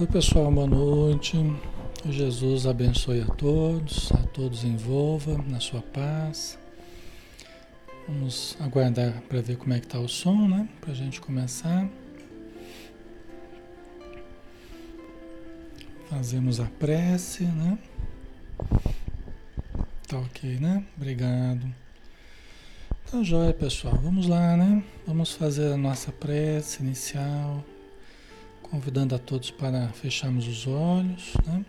Oi pessoal, boa noite. Jesus abençoe a todos, a todos envolva na sua paz. Vamos aguardar para ver como é que está o som, né? Para a gente começar. Fazemos a prece, né? Tá ok, né? Obrigado. Tá joia, pessoal. Vamos lá, né? Vamos fazer a nossa prece inicial convidando a todos para fecharmos os olhos, né?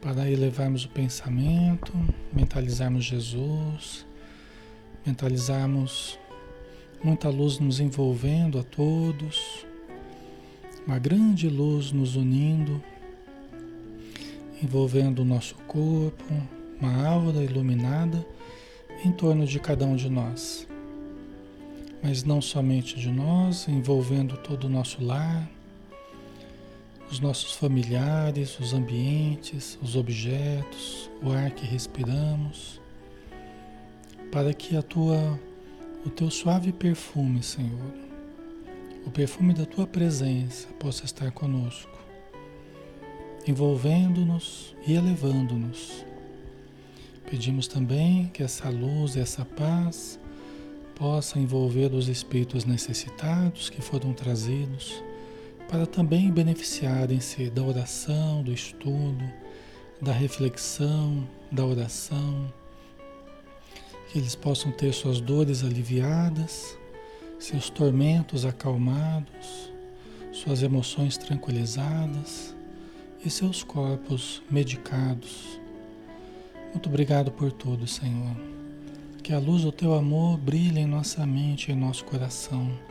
para elevarmos o pensamento, mentalizarmos Jesus, mentalizarmos muita luz nos envolvendo a todos, uma grande luz nos unindo, envolvendo o nosso corpo, uma aura iluminada em torno de cada um de nós. Mas não somente de nós, envolvendo todo o nosso lar, os nossos familiares, os ambientes, os objetos, o ar que respiramos, para que a tua, o teu suave perfume, Senhor, o perfume da tua presença possa estar conosco, envolvendo-nos e elevando-nos. Pedimos também que essa luz essa paz possa envolver os espíritos necessitados que foram trazidos para também beneficiarem-se da oração, do estudo, da reflexão, da oração, que eles possam ter suas dores aliviadas, seus tormentos acalmados, suas emoções tranquilizadas e seus corpos medicados. Muito obrigado por tudo, Senhor. Que a luz do teu amor brilhe em nossa mente e em nosso coração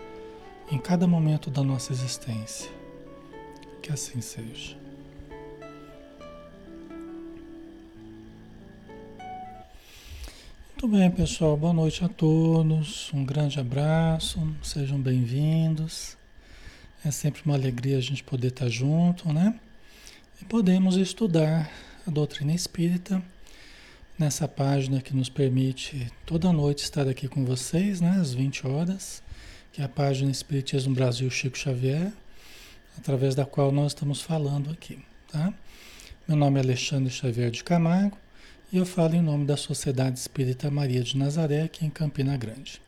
em cada momento da nossa existência. Que assim seja. Muito bem, pessoal. Boa noite a todos. Um grande abraço. Sejam bem-vindos. É sempre uma alegria a gente poder estar junto, né? E podemos estudar a doutrina espírita nessa página que nos permite toda noite estar aqui com vocês, né? Às 20 horas que é a página Espiritismo Brasil Chico Xavier, através da qual nós estamos falando aqui. Tá? Meu nome é Alexandre Xavier de Camargo e eu falo em nome da Sociedade Espírita Maria de Nazaré, aqui em Campina Grande.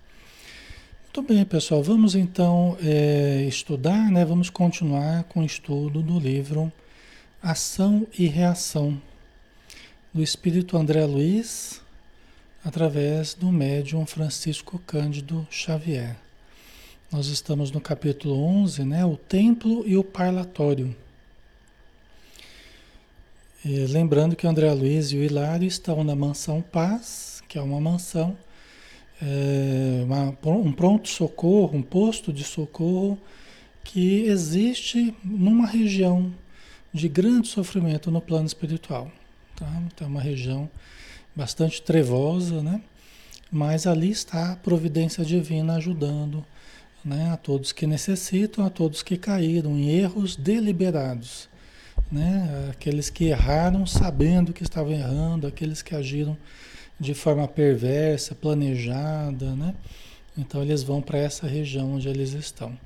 Muito bem, pessoal, vamos então é, estudar, né? vamos continuar com o estudo do livro Ação e Reação, do Espírito André Luiz, através do médium Francisco Cândido Xavier. Nós estamos no capítulo 11, né? O templo e o parlatório. E lembrando que o André Luiz e o Hilário estão na mansão Paz, que é uma mansão, é, uma, um pronto-socorro, um posto de socorro que existe numa região de grande sofrimento no plano espiritual. Tá? Então, é uma região bastante trevosa, né? mas ali está a providência divina ajudando né, a todos que necessitam, a todos que caíram em erros deliberados, né, aqueles que erraram sabendo que estavam errando, aqueles que agiram de forma perversa, planejada, né? Então eles vão para essa região onde eles estão.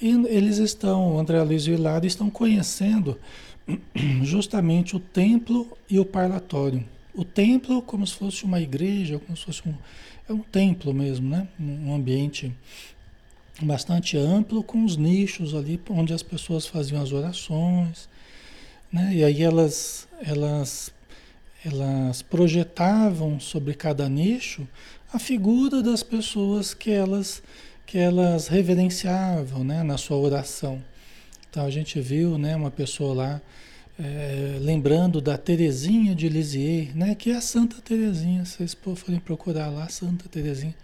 E eles estão, André Luiz e Hilário estão conhecendo justamente o templo e o parlatório. O templo como se fosse uma igreja, como se fosse um, é um templo mesmo, né? Um ambiente bastante amplo com os nichos ali onde as pessoas faziam as orações, né? E aí elas elas elas projetavam sobre cada nicho a figura das pessoas que elas que elas reverenciavam, né, na sua oração. Então a gente viu, né, uma pessoa lá é, lembrando da Terezinha de Lisieux, né, que é a Santa Terezinha. Vocês podem procurar lá, Santa Terezinha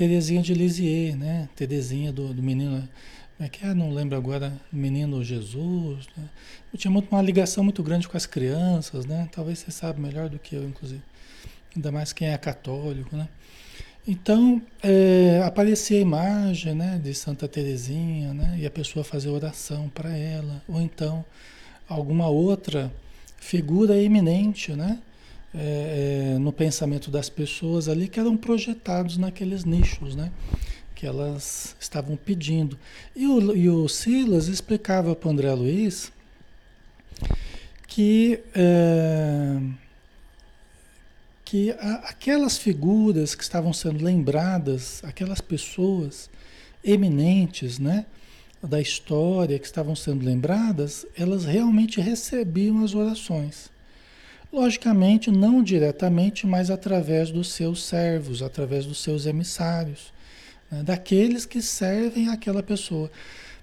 Terezinha de Lisieux, né? Terezinha do, do menino, como é que é? Não lembro agora, menino Jesus. Né? Eu tinha muito, uma ligação muito grande com as crianças, né? Talvez você saiba melhor do que eu, inclusive. Ainda mais quem é católico, né? Então, é, aparecia a imagem né, de Santa Terezinha, né? E a pessoa fazia oração para ela. Ou então, alguma outra figura eminente, né? É, é, no pensamento das pessoas ali que eram projetados naqueles nichos, né? que elas estavam pedindo. E o, e o Silas explicava para o André Luiz que, é, que a, aquelas figuras que estavam sendo lembradas, aquelas pessoas eminentes, né? da história que estavam sendo lembradas, elas realmente recebiam as orações. Logicamente, não diretamente, mas através dos seus servos, através dos seus emissários, né? daqueles que servem aquela pessoa.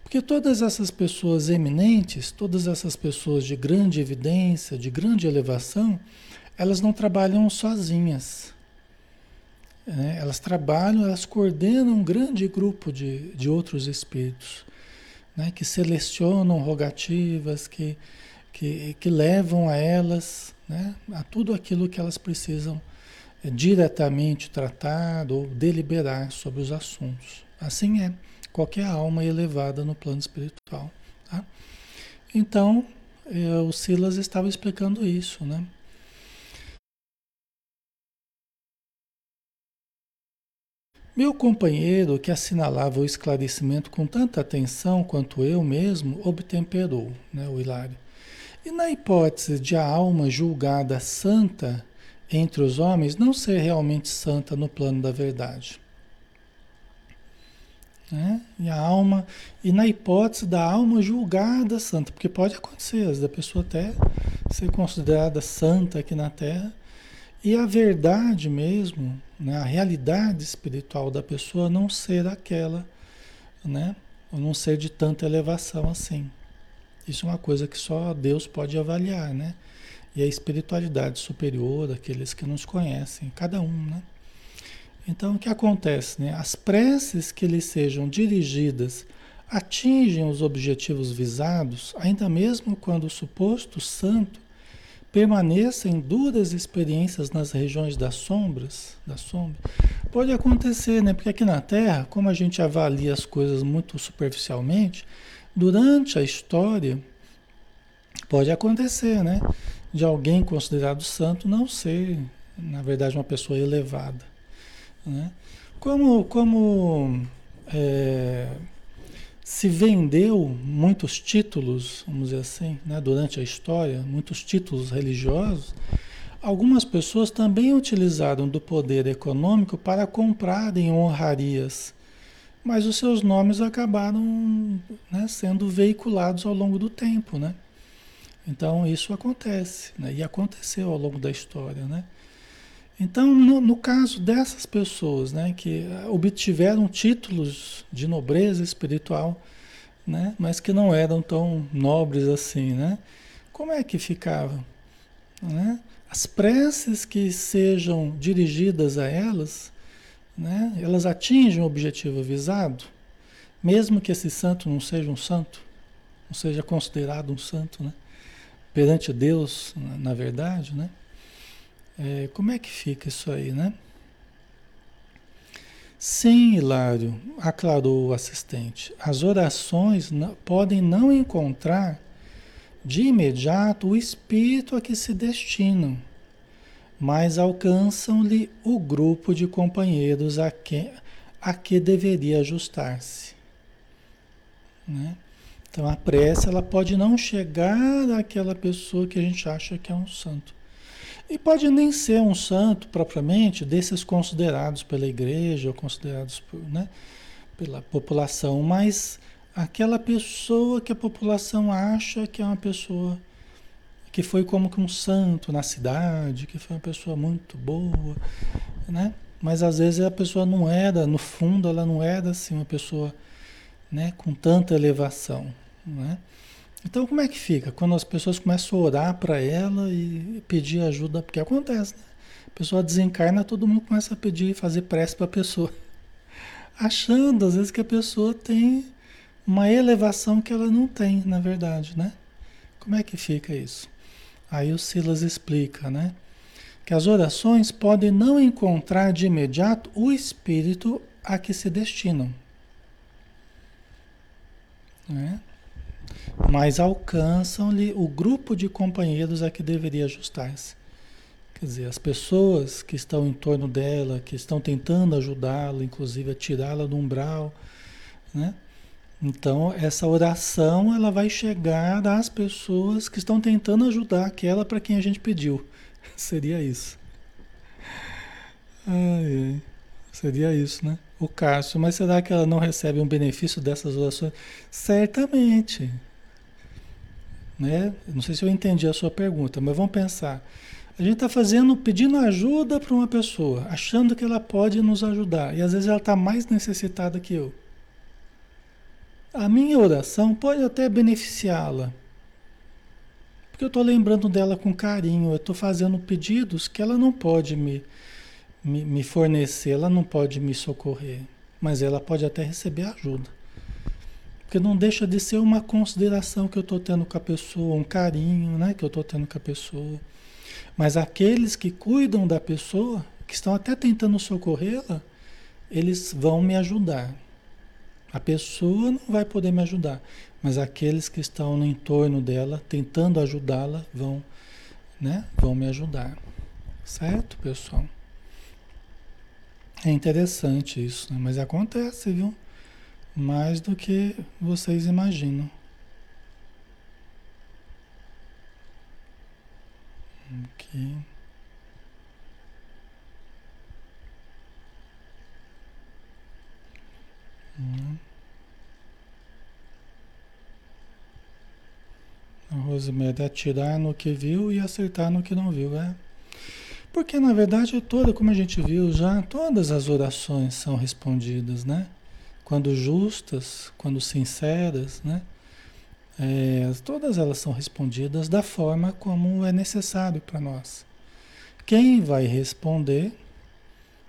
Porque todas essas pessoas eminentes, todas essas pessoas de grande evidência, de grande elevação, elas não trabalham sozinhas. Né? Elas trabalham, elas coordenam um grande grupo de, de outros espíritos, né? que selecionam rogativas, que, que, que levam a elas né? a tudo aquilo que elas precisam é, diretamente tratar ou deliberar sobre os assuntos. Assim é qualquer alma elevada no plano espiritual. Tá? Então, é, o Silas estava explicando isso, né? Meu companheiro, que assinalava o esclarecimento com tanta atenção quanto eu mesmo, obtemperou, né, o Hilário. E na hipótese de a alma julgada santa entre os homens não ser realmente santa no plano da verdade. Né? E a alma, e na hipótese da alma julgada santa, porque pode acontecer, às vezes a pessoa até ser considerada santa aqui na Terra, e a verdade mesmo, né? a realidade espiritual da pessoa não ser aquela, né? ou não ser de tanta elevação assim. Isso é uma coisa que só Deus pode avaliar, né? E a espiritualidade superior daqueles que nos conhecem, cada um, né? Então, o que acontece, né? As preces que lhes sejam dirigidas atingem os objetivos visados, ainda mesmo quando o suposto santo permaneça em duras experiências nas regiões das sombras, da sombra. Pode acontecer, né? Porque aqui na Terra, como a gente avalia as coisas muito superficialmente, Durante a história, pode acontecer, né? De alguém considerado santo não ser, na verdade, uma pessoa elevada. Né? Como, como é, se vendeu muitos títulos, vamos dizer assim, né? durante a história, muitos títulos religiosos, algumas pessoas também utilizaram do poder econômico para comprarem honrarias mas os seus nomes acabaram né, sendo veiculados ao longo do tempo, né? Então isso acontece, né? E aconteceu ao longo da história, né? Então, no, no, caso dessas pessoas, né, que obtiveram títulos de nobreza espiritual, né, mas que não eram tão nobres assim, né? Como é que ficava, né? As preces que sejam dirigidas a elas, né? elas atingem o objetivo visado, mesmo que esse santo não seja um santo, não seja considerado um santo, né? perante Deus, na, verdade, né? É, como é que fica isso aí, né? Sim, Hilário, aclarou o assistente, as orações podem não encontrar de imediato o espírito a que se destinam mas alcançam-lhe o grupo de companheiros a que, a que deveria ajustar-se. Né? Então a prece ela pode não chegar àquela pessoa que a gente acha que é um santo. E pode nem ser um santo propriamente, desses considerados pela igreja ou considerados por, né, pela população, mas aquela pessoa que a população acha que é uma pessoa que foi como que um santo na cidade, que foi uma pessoa muito boa, né? Mas às vezes a pessoa não era, no fundo ela não era assim uma pessoa, né, com tanta elevação, né? Então como é que fica quando as pessoas começam a orar para ela e pedir ajuda, porque acontece, né? A pessoa desencarna, todo mundo começa a pedir, fazer prece para a pessoa, achando às vezes que a pessoa tem uma elevação que ela não tem, na verdade, né? Como é que fica isso? Aí o Silas explica, né? Que as orações podem não encontrar de imediato o espírito a que se destinam. Né? Mas alcançam-lhe o grupo de companheiros a que deveria ajustar-se. Quer dizer, as pessoas que estão em torno dela, que estão tentando ajudá-la, inclusive a tirá-la do umbral, né? Então, essa oração ela vai chegar às pessoas que estão tentando ajudar aquela para quem a gente pediu. Seria isso. Ai, ai. Seria isso, né? O Cássio, mas será que ela não recebe um benefício dessas orações? Certamente. Né? Não sei se eu entendi a sua pergunta, mas vamos pensar. A gente está fazendo, pedindo ajuda para uma pessoa, achando que ela pode nos ajudar, e às vezes ela está mais necessitada que eu. A minha oração pode até beneficiá-la, porque eu estou lembrando dela com carinho, eu estou fazendo pedidos que ela não pode me, me, me fornecer, ela não pode me socorrer, mas ela pode até receber ajuda. Porque não deixa de ser uma consideração que eu estou tendo com a pessoa, um carinho né, que eu estou tendo com a pessoa. Mas aqueles que cuidam da pessoa, que estão até tentando socorrê-la, eles vão me ajudar. A pessoa não vai poder me ajudar, mas aqueles que estão no entorno dela, tentando ajudá-la, vão, né, vão me ajudar. Certo, pessoal? É interessante isso, né? mas acontece, viu? Mais do que vocês imaginam. Ok. Hum. A Rosemary atirar no que viu e acertar no que não viu, é? Porque na verdade toda, como a gente viu já, todas as orações são respondidas, né? Quando justas, quando sinceras, né? É, todas elas são respondidas da forma como é necessário para nós. Quem vai responder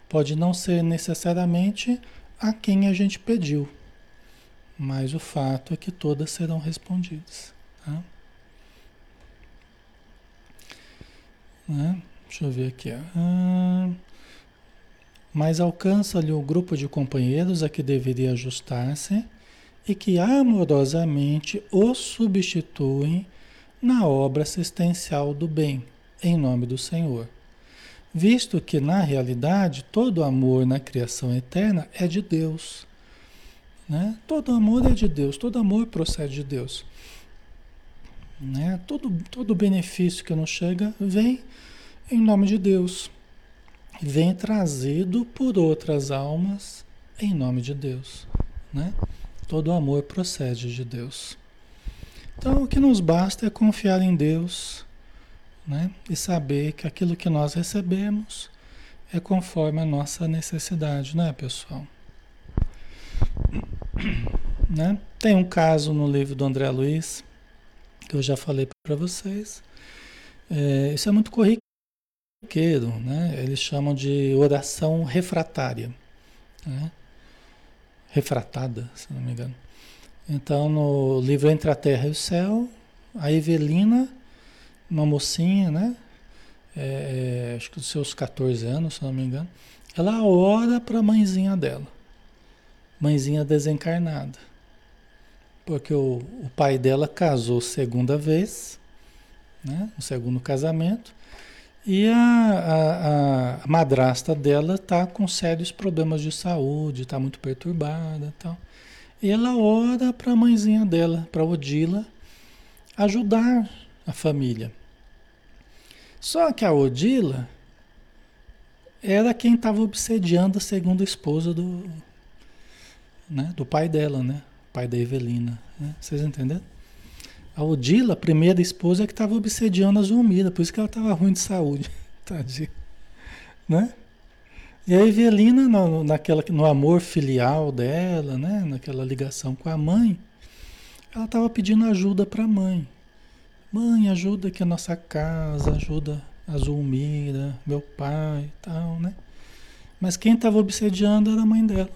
pode não ser necessariamente a quem a gente pediu, mas o fato é que todas serão respondidas. Tá? Né? Deixa eu ver aqui. Ah, mas alcança-lhe o grupo de companheiros a que deveria ajustar-se e que amorosamente o substituem na obra assistencial do bem, em nome do Senhor. Visto que, na realidade, todo amor na criação eterna é de Deus. Né? Todo amor é de Deus, todo amor procede de Deus. Né? Todo, todo benefício que nos chega vem em nome de Deus. Vem trazido por outras almas em nome de Deus. Né? Todo amor procede de Deus. Então, o que nos basta é confiar em Deus né? e saber que aquilo que nós recebemos é conforme a nossa necessidade, né, pessoal? Né? Tem um caso no livro do André Luiz, que eu já falei para vocês. É, isso é muito corriqueiro, né? Eles chamam de oração refratária. Né? refratada, se não me engano. Então, no livro Entre a Terra e o Céu, a Evelina, uma mocinha, né? É, é acho que dos seus 14 anos, se não me engano, ela ora para a mãezinha dela, mãezinha desencarnada, porque o, o pai dela casou segunda vez, né? Segundo casamento, e a, a, a madrasta dela está com sérios problemas de saúde, está muito perturbada tal. E ela ora para a mãezinha dela, para Odila, ajudar a família. Só que a Odila era quem estava obsediando a segunda esposa do, né, do pai dela, né? Pai da Evelina. Né? Vocês entenderam? A Odila, a primeira esposa, é que estava obsediando a Zulmira, por isso que ela estava ruim de saúde. Tadinha. Né? E a Evelina, no, naquela, no amor filial dela, né? naquela ligação com a mãe, ela estava pedindo ajuda para a mãe. Mãe, ajuda aqui a nossa casa, ajuda a Zulmira, meu pai e tal, né? Mas quem estava obsediando era a mãe dela.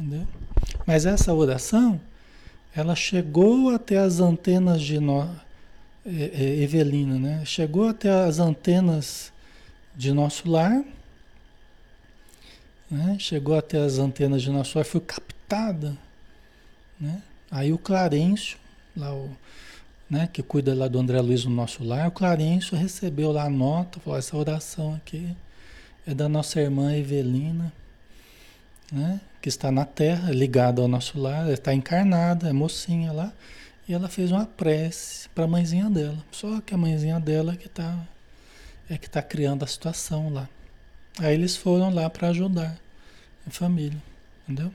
Entendeu? Mas essa oração ela chegou até as antenas de no, é, é, Evelina, né? Chegou até as antenas de nosso lar, né? Chegou até as antenas de nosso lar, foi captada, né? Aí o Clarencio, lá o, né, que cuida lá do André Luiz no nosso lar, o Clarencio recebeu lá a nota, falou, essa oração aqui é da nossa irmã Evelina, né, que está na terra, ligada ao nosso lar, está encarnada, é mocinha lá, e ela fez uma prece para a mãezinha dela. Só que a mãezinha dela que está é que está criando a situação lá. Aí eles foram lá para ajudar a família, entendeu?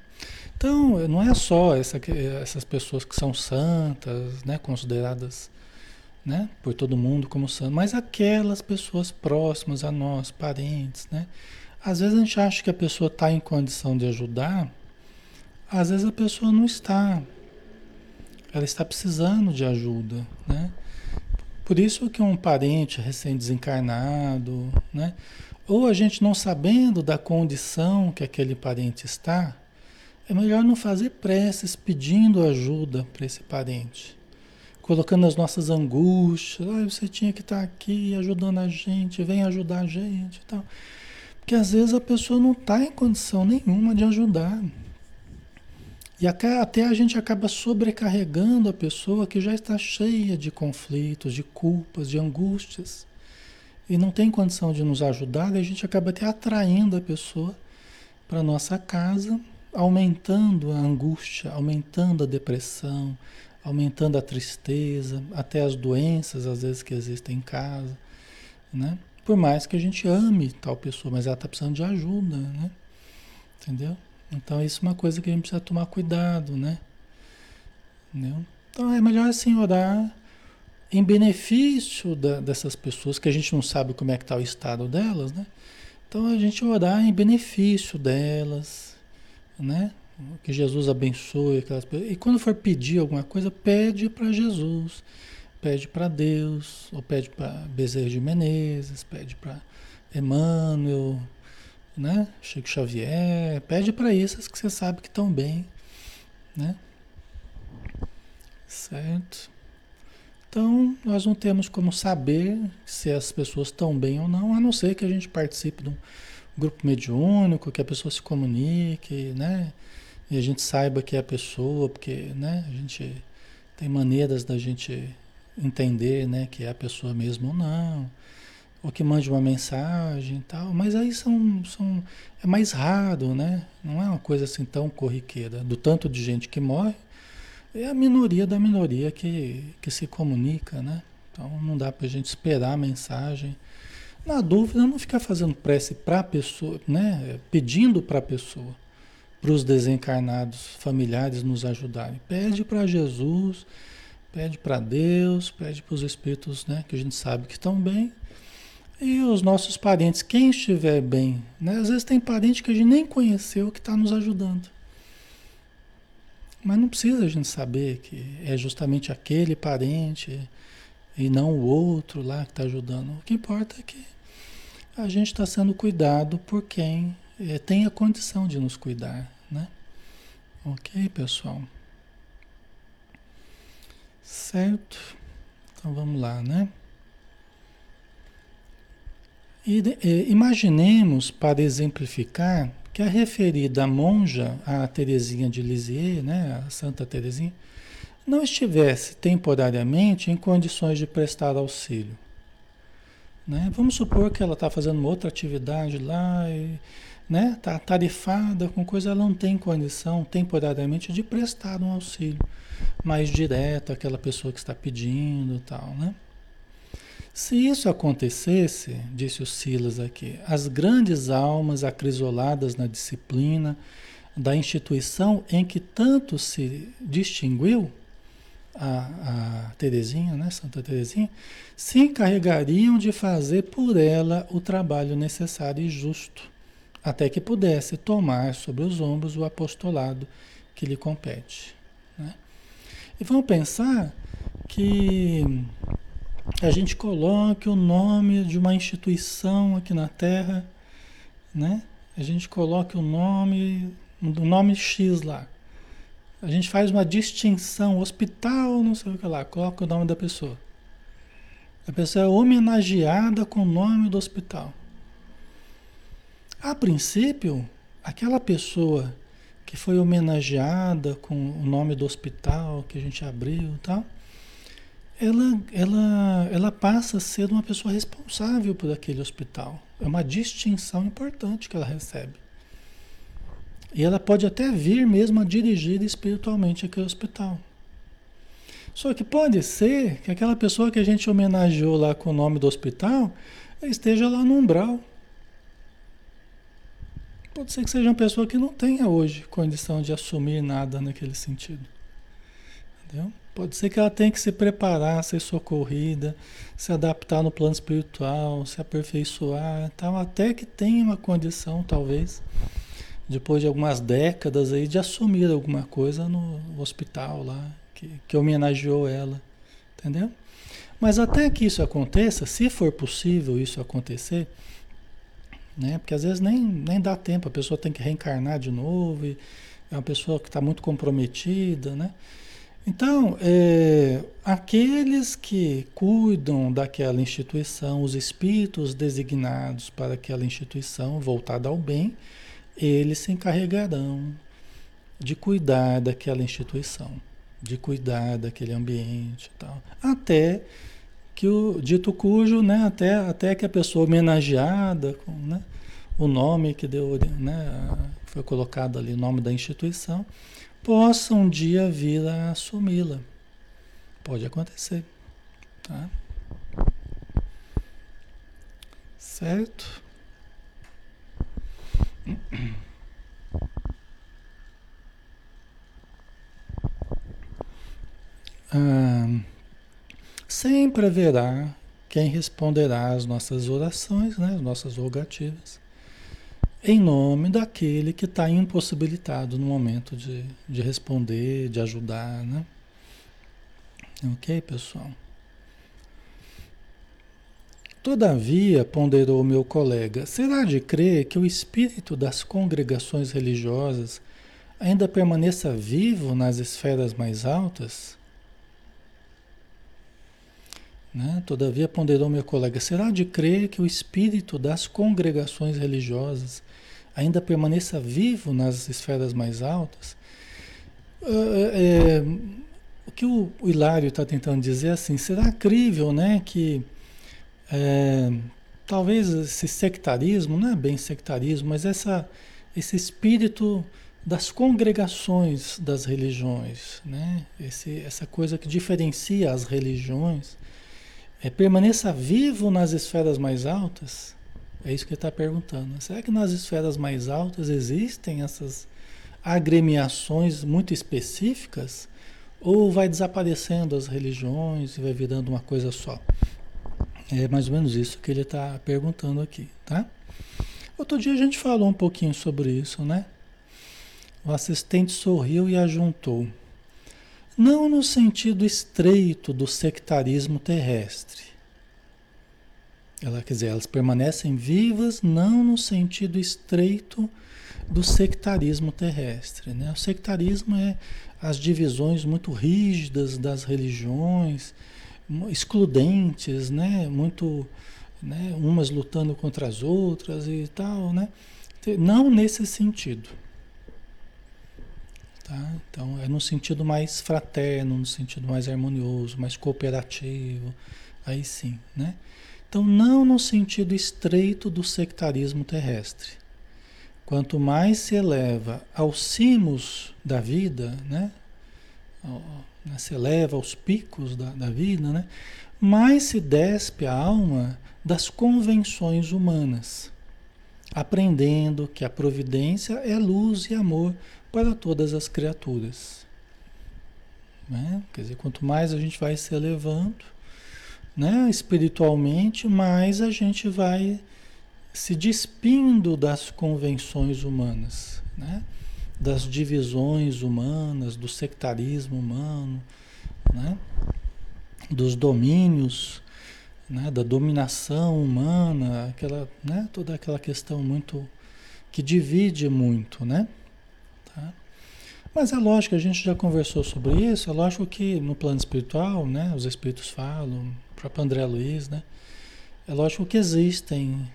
Então, não é só essa, essas pessoas que são santas, né, consideradas né, por todo mundo como santas, mas aquelas pessoas próximas a nós, parentes, né? Às vezes a gente acha que a pessoa está em condição de ajudar, às vezes a pessoa não está. Ela está precisando de ajuda, né? Por isso que um parente recém-desencarnado, né? Ou a gente não sabendo da condição que aquele parente está, é melhor não fazer preces pedindo ajuda para esse parente. Colocando as nossas angústias, ah, você tinha que estar aqui ajudando a gente, vem ajudar a gente e tal. Porque às vezes a pessoa não está em condição nenhuma de ajudar. E até a gente acaba sobrecarregando a pessoa que já está cheia de conflitos, de culpas, de angústias. E não tem condição de nos ajudar, e a gente acaba até atraindo a pessoa para nossa casa aumentando a angústia, aumentando a depressão, aumentando a tristeza, até as doenças às vezes que existem em casa, né? Por mais que a gente ame tal pessoa, mas ela está precisando de ajuda, né? Entendeu? Então isso é uma coisa que a gente precisa tomar cuidado, né? Entendeu? Então é melhor assim orar em benefício da, dessas pessoas que a gente não sabe como é que está o estado delas, né? Então a gente orar em benefício delas, né? Que Jesus abençoe aquelas pessoas. E quando for pedir alguma coisa, pede para Jesus, pede para Deus, ou pede para Bezerra de Menezes, pede para Emmanuel, né? Chico Xavier, pede para essas que você sabe que estão bem, né? Certo? Então, nós não temos como saber se as pessoas estão bem ou não, a não ser que a gente participe de um grupo mediúnico, que a pessoa se comunique, né? E a gente saiba que é a pessoa, porque, né? A gente tem maneiras da gente entender, né? Que é a pessoa mesmo ou não. Ou que mande uma mensagem e tal. Mas aí são, são... É mais raro, né? Não é uma coisa assim tão corriqueira. Do tanto de gente que morre, é a minoria da minoria que, que se comunica, né? Então não dá pra gente esperar a mensagem na dúvida, não ficar fazendo prece para a pessoa, né? pedindo para a pessoa, para os desencarnados familiares nos ajudarem. Pede para Jesus, pede para Deus, pede para os espíritos né? que a gente sabe que estão bem. E os nossos parentes, quem estiver bem, né? às vezes tem parente que a gente nem conheceu que está nos ajudando. Mas não precisa a gente saber que é justamente aquele parente e não o outro lá que está ajudando. O que importa é que a gente está sendo cuidado por quem é, tem a condição de nos cuidar, né? Ok, pessoal? Certo? Então vamos lá, né? E, e, imaginemos, para exemplificar, que a referida monja, a Teresinha de Lisieux, né, a Santa Teresinha, não estivesse temporariamente em condições de prestar auxílio. Né? Vamos supor que ela está fazendo uma outra atividade lá e né, tá tarifada com coisa, ela não tem condição temporariamente de prestar um auxílio mais direto àquela pessoa que está pedindo tal, né? Se isso acontecesse, disse o Silas aqui, as grandes almas acrisoladas na disciplina da instituição em que tanto se distinguiu, a, a Terezinha, né, Santa Terezinha, se encarregariam de fazer por ela o trabalho necessário e justo, até que pudesse tomar sobre os ombros o apostolado que lhe compete. Né? E vamos pensar que a gente coloque o nome de uma instituição aqui na Terra, né? A gente coloque o nome, do nome X lá. A gente faz uma distinção, hospital, não sei o que lá, coloca o nome da pessoa. A pessoa é homenageada com o nome do hospital. A princípio, aquela pessoa que foi homenageada com o nome do hospital que a gente abriu e tal, ela, ela, ela passa a ser uma pessoa responsável por aquele hospital. É uma distinção importante que ela recebe. E ela pode até vir mesmo a dirigir espiritualmente aquele hospital. Só que pode ser que aquela pessoa que a gente homenageou lá com o nome do hospital esteja lá no umbral. Pode ser que seja uma pessoa que não tenha hoje condição de assumir nada naquele sentido. Entendeu? Pode ser que ela tenha que se preparar, ser socorrida, se adaptar no plano espiritual, se aperfeiçoar, tal, até que tenha uma condição, talvez, depois de algumas décadas aí, de assumir alguma coisa no hospital lá, que, que homenageou ela, entendeu? Mas até que isso aconteça, se for possível isso acontecer, né? Porque às vezes nem, nem dá tempo, a pessoa tem que reencarnar de novo, e é uma pessoa que está muito comprometida, né? Então, é, aqueles que cuidam daquela instituição, os espíritos designados para aquela instituição voltada ao bem, eles se encarregarão de cuidar daquela instituição de cuidar daquele ambiente e tal. Até que o dito cujo, né, até, até que a pessoa homenageada, com, né, o nome que deu, né, foi colocado ali, o nome da instituição, possa um dia vir a assumi-la. Pode acontecer. Tá? Certo? ah, sempre haverá quem responderá às nossas orações, né, às nossas rogativas, em nome daquele que está impossibilitado no momento de, de responder, de ajudar, né? Ok, pessoal? Todavia, ponderou meu colega, será de crer que o espírito das congregações religiosas ainda permaneça vivo nas esferas mais altas? Né? Todavia, ponderou meu colega, será de crer que o espírito das congregações religiosas ainda permaneça vivo nas esferas mais altas? É, é, o que o, o Hilário está tentando dizer é assim, será crível né, que é, talvez esse sectarismo, não é bem sectarismo, mas essa, esse espírito das congregações das religiões, né? Esse, essa coisa que diferencia as religiões, é, permaneça vivo nas esferas mais altas? É isso que ele está perguntando. Será que nas esferas mais altas existem essas agremiações muito específicas? Ou vai desaparecendo as religiões e vai virando uma coisa só? É mais ou menos isso que ele está perguntando aqui, tá? Outro dia a gente falou um pouquinho sobre isso, né? O assistente sorriu e ajuntou. Não no sentido estreito do sectarismo terrestre. Ela, quer dizer, elas permanecem vivas não no sentido estreito do sectarismo terrestre. Né? O sectarismo é as divisões muito rígidas das religiões, excludentes, né? muito né? umas lutando contra as outras e tal. Né? Não nesse sentido. Tá? Então, é no sentido mais fraterno, no sentido mais harmonioso, mais cooperativo, aí sim, né? Então, não no sentido estreito do sectarismo terrestre. Quanto mais se eleva aos cimos da vida, né? né? Se eleva aos picos da, da vida, né? Mais se despe a alma das convenções humanas, aprendendo que a providência é luz e amor para todas as criaturas. Né? Quer dizer, quanto mais a gente vai se elevando né, espiritualmente, mais a gente vai se despindo das convenções humanas, né? das divisões humanas, do sectarismo humano, né? dos domínios, né? da dominação humana, aquela, né? toda aquela questão muito que divide muito, né? Mas é lógico, a gente já conversou sobre isso, é lógico que no plano espiritual, né, os espíritos falam, o próprio André Luiz, né, é lógico que existem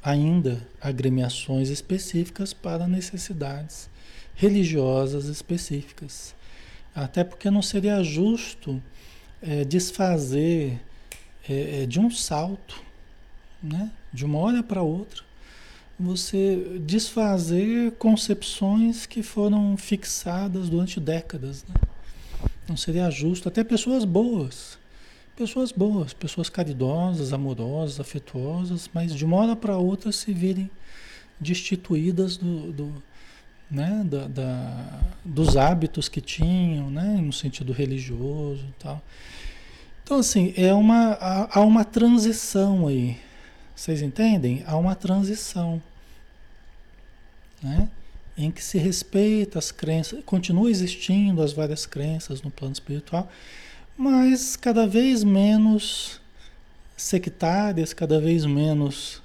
ainda agremiações específicas para necessidades religiosas específicas. Até porque não seria justo é, desfazer é, é, de um salto, né? de uma hora para outra, você desfazer concepções que foram fixadas durante décadas. Né? Não seria justo. Até pessoas boas, pessoas boas, pessoas caridosas, amorosas, afetuosas, mas de uma hora para outra se virem destituídas do, do né, da, da, dos hábitos que tinham, né, no sentido religioso e tal. Então, assim, é uma, há, há uma transição aí. Vocês entendem? Há uma transição. Né? Em que se respeita as crenças, continua existindo as várias crenças no plano espiritual, mas cada vez menos sectárias, cada vez menos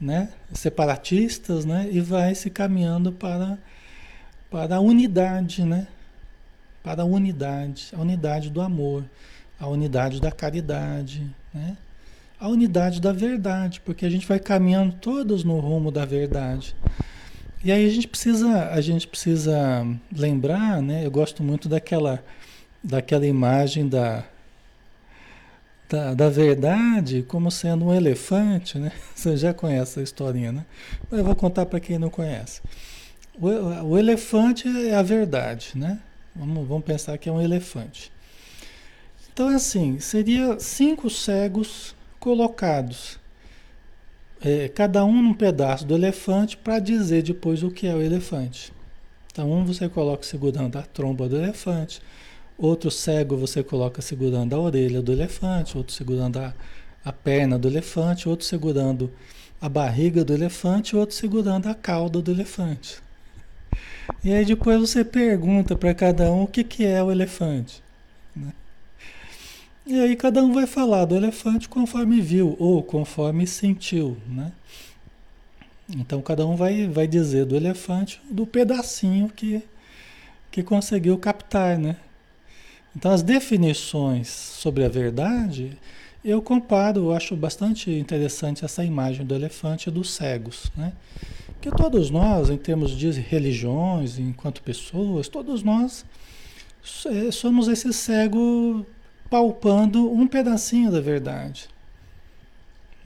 né, separatistas, né, e vai se caminhando para, para a unidade, né, para a unidade, a unidade do amor a unidade da caridade, né? a unidade da verdade, porque a gente vai caminhando todos no rumo da verdade. E aí a gente precisa, a gente precisa lembrar, né? Eu gosto muito daquela, daquela imagem da, da, da, verdade como sendo um elefante, né? Você já conhece a historinha, né? Eu vou contar para quem não conhece. O, o, elefante é a verdade, né? Vamos, vamos pensar que é um elefante. Então, é assim, seria cinco cegos colocados, é, cada um num pedaço do elefante, para dizer depois o que é o elefante. Então, um você coloca segurando a tromba do elefante, outro cego você coloca segurando a orelha do elefante, outro segurando a, a perna do elefante, outro segurando a barriga do elefante, outro segurando a cauda do elefante. E aí depois você pergunta para cada um o que, que é o elefante. E aí cada um vai falar do elefante conforme viu ou conforme sentiu, né? Então cada um vai, vai dizer do elefante do pedacinho que, que conseguiu captar, né? Então as definições sobre a verdade, eu comparo, eu acho bastante interessante essa imagem do elefante e dos cegos, né? Porque todos nós, em termos de religiões, enquanto pessoas, todos nós é, somos esse cego palpando um pedacinho da verdade.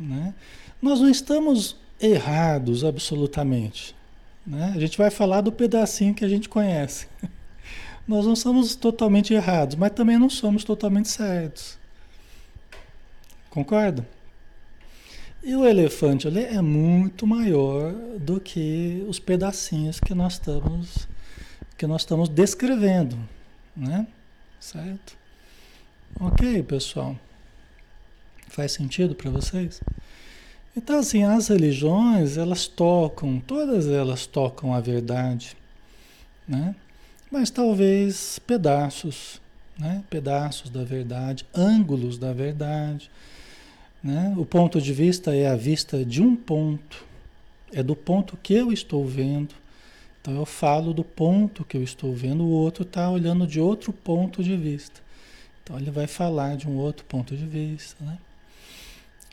Né? Nós não estamos errados absolutamente. Né? A gente vai falar do pedacinho que a gente conhece. Nós não somos totalmente errados, mas também não somos totalmente certos. Concorda? E o elefante ali é muito maior do que os pedacinhos que nós estamos que nós estamos descrevendo, né? Certo? Ok, pessoal? Faz sentido para vocês? Então, assim, as religiões, elas tocam, todas elas tocam a verdade, né? Mas talvez pedaços, né? Pedaços da verdade, ângulos da verdade, né? O ponto de vista é a vista de um ponto, é do ponto que eu estou vendo. Então, eu falo do ponto que eu estou vendo, o outro está olhando de outro ponto de vista. Então ele vai falar de um outro ponto de vista, né?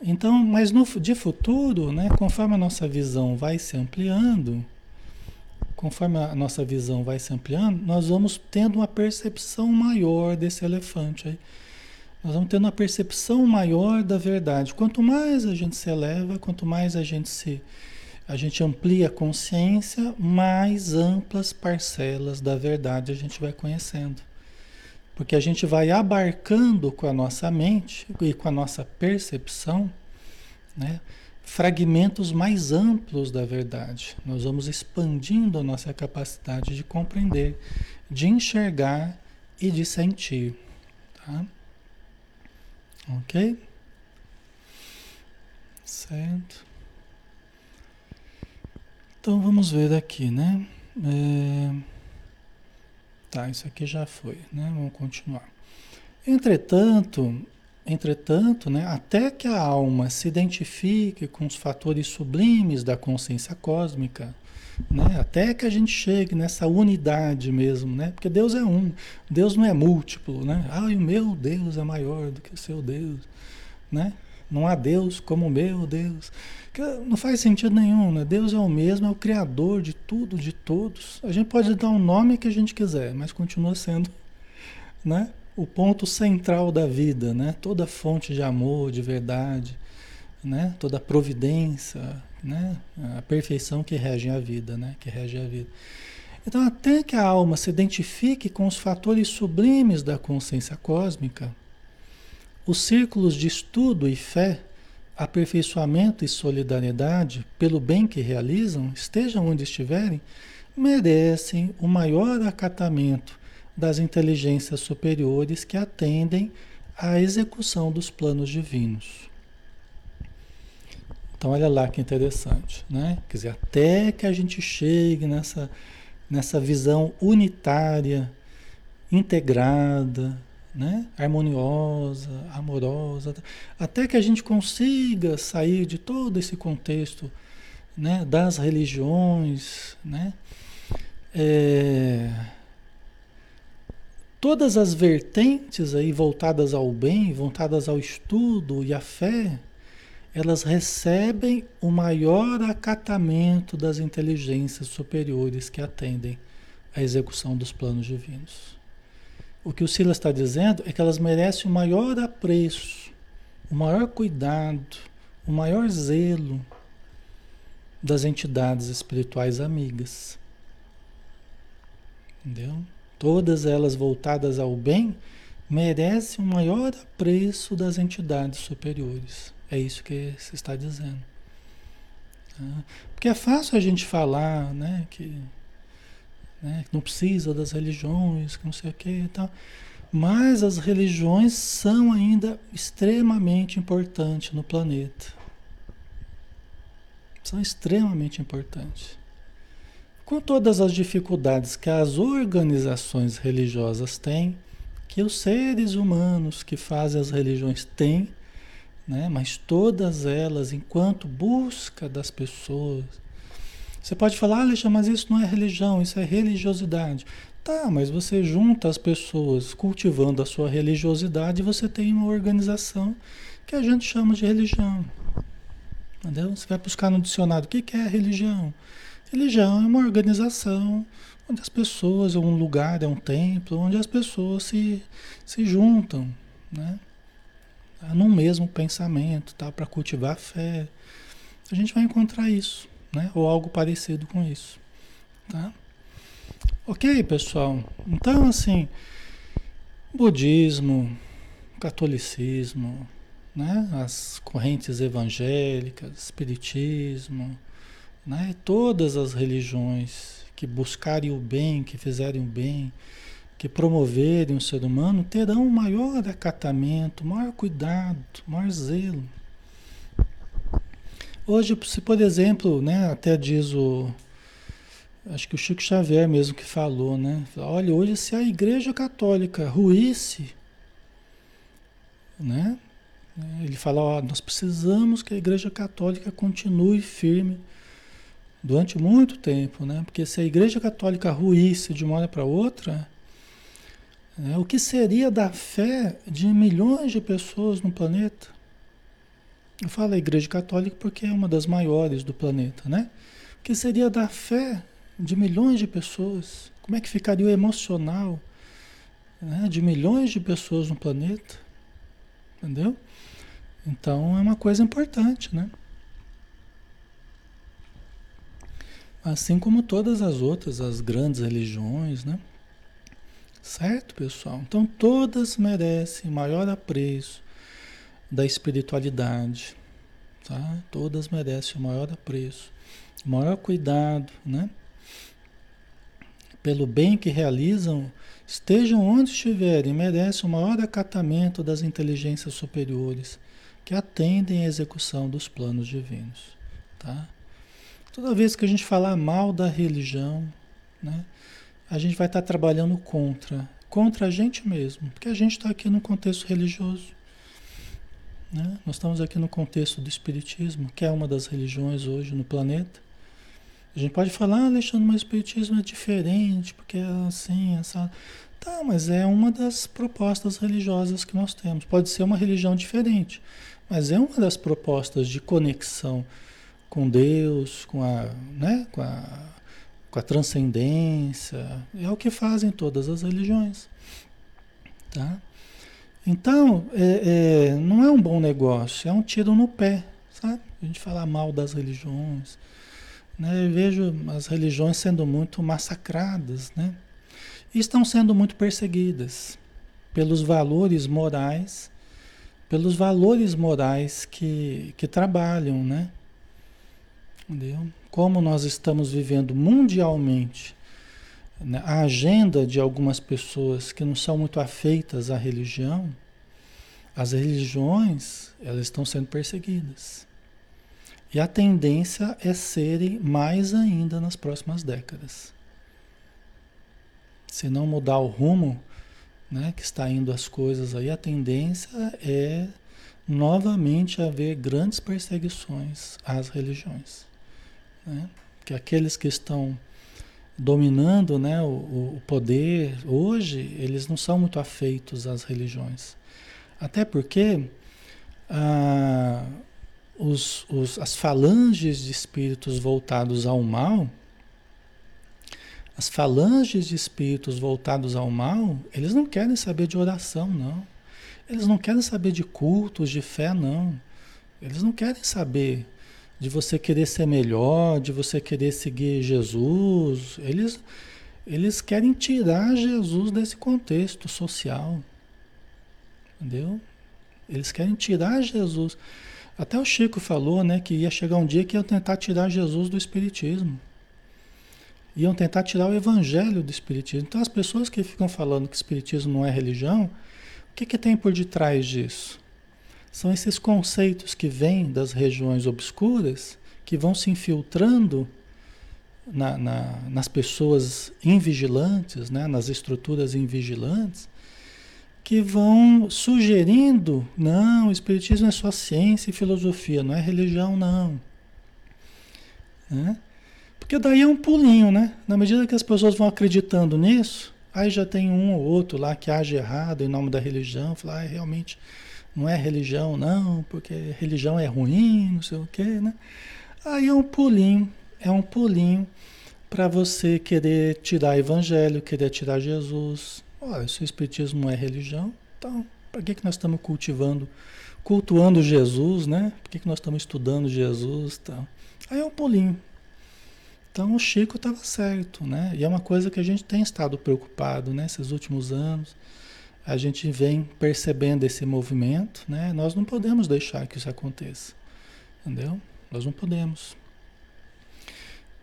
Então, mas no, de futuro, né, conforme a nossa visão vai se ampliando, conforme a nossa visão vai se ampliando, nós vamos tendo uma percepção maior desse elefante aí. Nós vamos tendo uma percepção maior da verdade. Quanto mais a gente se eleva, quanto mais a gente se a gente amplia a consciência, mais amplas parcelas da verdade a gente vai conhecendo. Porque a gente vai abarcando com a nossa mente e com a nossa percepção né, fragmentos mais amplos da verdade. Nós vamos expandindo a nossa capacidade de compreender, de enxergar e de sentir. Tá? Ok? Certo. Então vamos ver aqui, né? É... Tá, isso aqui já foi, né? Vamos continuar. Entretanto, entretanto, né, até que a alma se identifique com os fatores sublimes da consciência cósmica, né, até que a gente chegue nessa unidade mesmo, né? Porque Deus é um, Deus não é múltiplo, né? Ah, o meu Deus é maior do que o seu Deus, né? Não há Deus como o meu Deus. Não faz sentido nenhum, né? Deus é o mesmo, é o Criador de tudo, de todos. A gente pode dar o um nome que a gente quiser, mas continua sendo né? o ponto central da vida, né? Toda fonte de amor, de verdade, né? Toda providência, né? A perfeição que rege a vida, né? Que rege a vida. Então, até que a alma se identifique com os fatores sublimes da consciência cósmica, os círculos de estudo e fé, aperfeiçoamento e solidariedade pelo bem que realizam, estejam onde estiverem, merecem o maior acatamento das inteligências superiores que atendem à execução dos planos divinos. Então, olha lá que interessante, né? Quer dizer, até que a gente chegue nessa, nessa visão unitária, integrada, né? harmoniosa, amorosa, até que a gente consiga sair de todo esse contexto né? das religiões, né? É, todas as vertentes aí voltadas ao bem, voltadas ao estudo e à fé, elas recebem o maior acatamento das inteligências superiores que atendem à execução dos planos divinos. O que o Silas está dizendo é que elas merecem o maior apreço, o maior cuidado, o maior zelo das entidades espirituais amigas. Entendeu? Todas elas voltadas ao bem merecem o maior apreço das entidades superiores. É isso que se está dizendo. Tá? Porque é fácil a gente falar, né, que, né, não precisa das religiões, que não sei o que e tal. Mas as religiões são ainda extremamente importantes no planeta. São extremamente importantes. Com todas as dificuldades que as organizações religiosas têm, que os seres humanos que fazem as religiões têm, né? mas todas elas, enquanto busca das pessoas. Você pode falar, Alexandre, mas isso não é religião, isso é religiosidade. Tá, mas você junta as pessoas cultivando a sua religiosidade você tem uma organização que a gente chama de religião. Entendeu? Você vai buscar no dicionário o que é religião. Religião é uma organização onde as pessoas, é um lugar, é um templo, onde as pessoas se, se juntam, né? Num mesmo pensamento, tá? para cultivar a fé. A gente vai encontrar isso, né? ou algo parecido com isso. Tá? Ok, pessoal? Então, assim, budismo, catolicismo, né? as correntes evangélicas, espiritismo, né? todas as religiões que buscarem o bem, que fizerem o bem, que promoverem o ser humano terão maior acatamento, maior cuidado, maior zelo. Hoje, se por exemplo, né, até diz o. Acho que o Chico Xavier mesmo que falou, né? Olha, hoje se a Igreja Católica ruísse, né? Ele fala, ó, nós precisamos que a Igreja Católica continue firme durante muito tempo, né? Porque se a Igreja Católica ruísse de uma hora para outra, é, o que seria da fé de milhões de pessoas no planeta? Eu falo a Igreja Católica porque é uma das maiores do planeta, né? Que seria da fé de milhões de pessoas? Como é que ficaria o emocional né, de milhões de pessoas no planeta? Entendeu? Então é uma coisa importante, né? Assim como todas as outras, as grandes religiões, né? Certo, pessoal? Então todas merecem maior apreço da espiritualidade, tá? Todas merecem o maior apreço, maior cuidado, né? Pelo bem que realizam, estejam onde estiverem, merecem o maior acatamento das inteligências superiores que atendem à execução dos planos divinos, tá? Toda vez que a gente falar mal da religião, né? a gente vai estar trabalhando contra, contra a gente mesmo, porque a gente está aqui no contexto religioso. Né? Nós estamos aqui no contexto do Espiritismo, que é uma das religiões hoje no planeta. A gente pode falar, ah, Alexandre, mas o Espiritismo é diferente, porque é assim, essa. Tá, mas é uma das propostas religiosas que nós temos. Pode ser uma religião diferente, mas é uma das propostas de conexão com Deus, com a, né, com a com a transcendência, é o que fazem todas as religiões, tá? Então, é, é, não é um bom negócio, é um tiro no pé, sabe? A gente falar mal das religiões. Né? Eu vejo as religiões sendo muito massacradas, né? E estão sendo muito perseguidas pelos valores morais, pelos valores morais que, que trabalham, né? Entendeu? Como nós estamos vivendo mundialmente a agenda de algumas pessoas que não são muito afeitas à religião, as religiões elas estão sendo perseguidas. E a tendência é serem mais ainda nas próximas décadas. Se não mudar o rumo né, que está indo as coisas aí, a tendência é novamente haver grandes perseguições às religiões. Né? Que aqueles que estão dominando né, o, o, poder, hoje, eles não são muito afeitos às religiões. Até porque ah, os, os, as falanges de espíritos voltados ao mal, as falanges de espíritos voltados ao mal, eles não querem saber de oração, não. Eles não querem saber de cultos, de fé, não. Eles não querem saber de você querer ser melhor, de você querer seguir Jesus. Eles, eles querem tirar Jesus desse contexto social. Entendeu? Eles querem tirar Jesus. Até o Chico falou, né, que ia chegar um dia que iam tentar tirar Jesus do espiritismo. Iam tentar tirar o evangelho do espiritismo. Então as pessoas que ficam falando que espiritismo não é religião, o que que tem por detrás disso? São esses conceitos que vêm das regiões obscuras, que vão se infiltrando na, na, nas pessoas invigilantes, né, nas estruturas invigilantes, que vão sugerindo, não, o Espiritismo é só ciência e filosofia, não é religião, não. Né? Porque daí é um pulinho, né? Na medida que as pessoas vão acreditando nisso, aí já tem um ou outro lá que age errado em nome da religião, fala, ah, realmente não é religião, não, porque religião é ruim, não sei o quê, né? Aí é um pulinho, é um pulinho para você querer tirar evangelho, querer tirar Jesus. Olha, se o Espiritismo não é religião, então, para que, que nós estamos cultivando, cultuando Jesus, né? Por que, que nós estamos estudando Jesus tal? Aí é um pulinho. Então o Chico estava certo, né? E é uma coisa que a gente tem estado preocupado né? últimos anos a gente vem percebendo esse movimento, né? Nós não podemos deixar que isso aconteça, entendeu? Nós não podemos.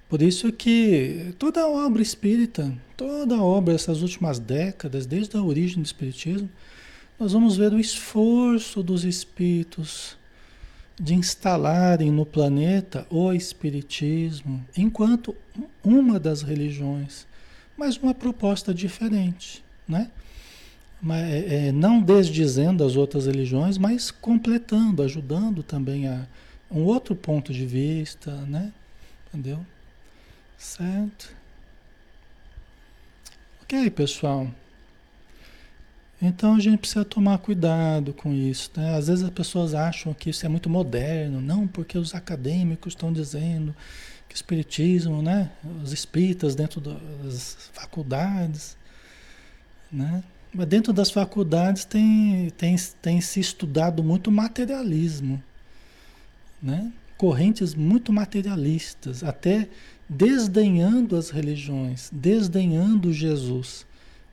Por isso que toda a obra espírita, toda a obra dessas últimas décadas, desde a origem do espiritismo, nós vamos ver o esforço dos espíritos de instalarem no planeta o espiritismo enquanto uma das religiões, mas uma proposta diferente, né? É, é, não desdizendo as outras religiões, mas completando, ajudando também a um outro ponto de vista, né? Entendeu? Certo? Ok, pessoal. Então a gente precisa tomar cuidado com isso. Né? Às vezes as pessoas acham que isso é muito moderno, não, porque os acadêmicos estão dizendo que o espiritismo, né? Os espíritas dentro das faculdades, né? Mas dentro das faculdades tem, tem, tem se estudado muito materialismo, né? correntes muito materialistas, até desdenhando as religiões, desdenhando Jesus,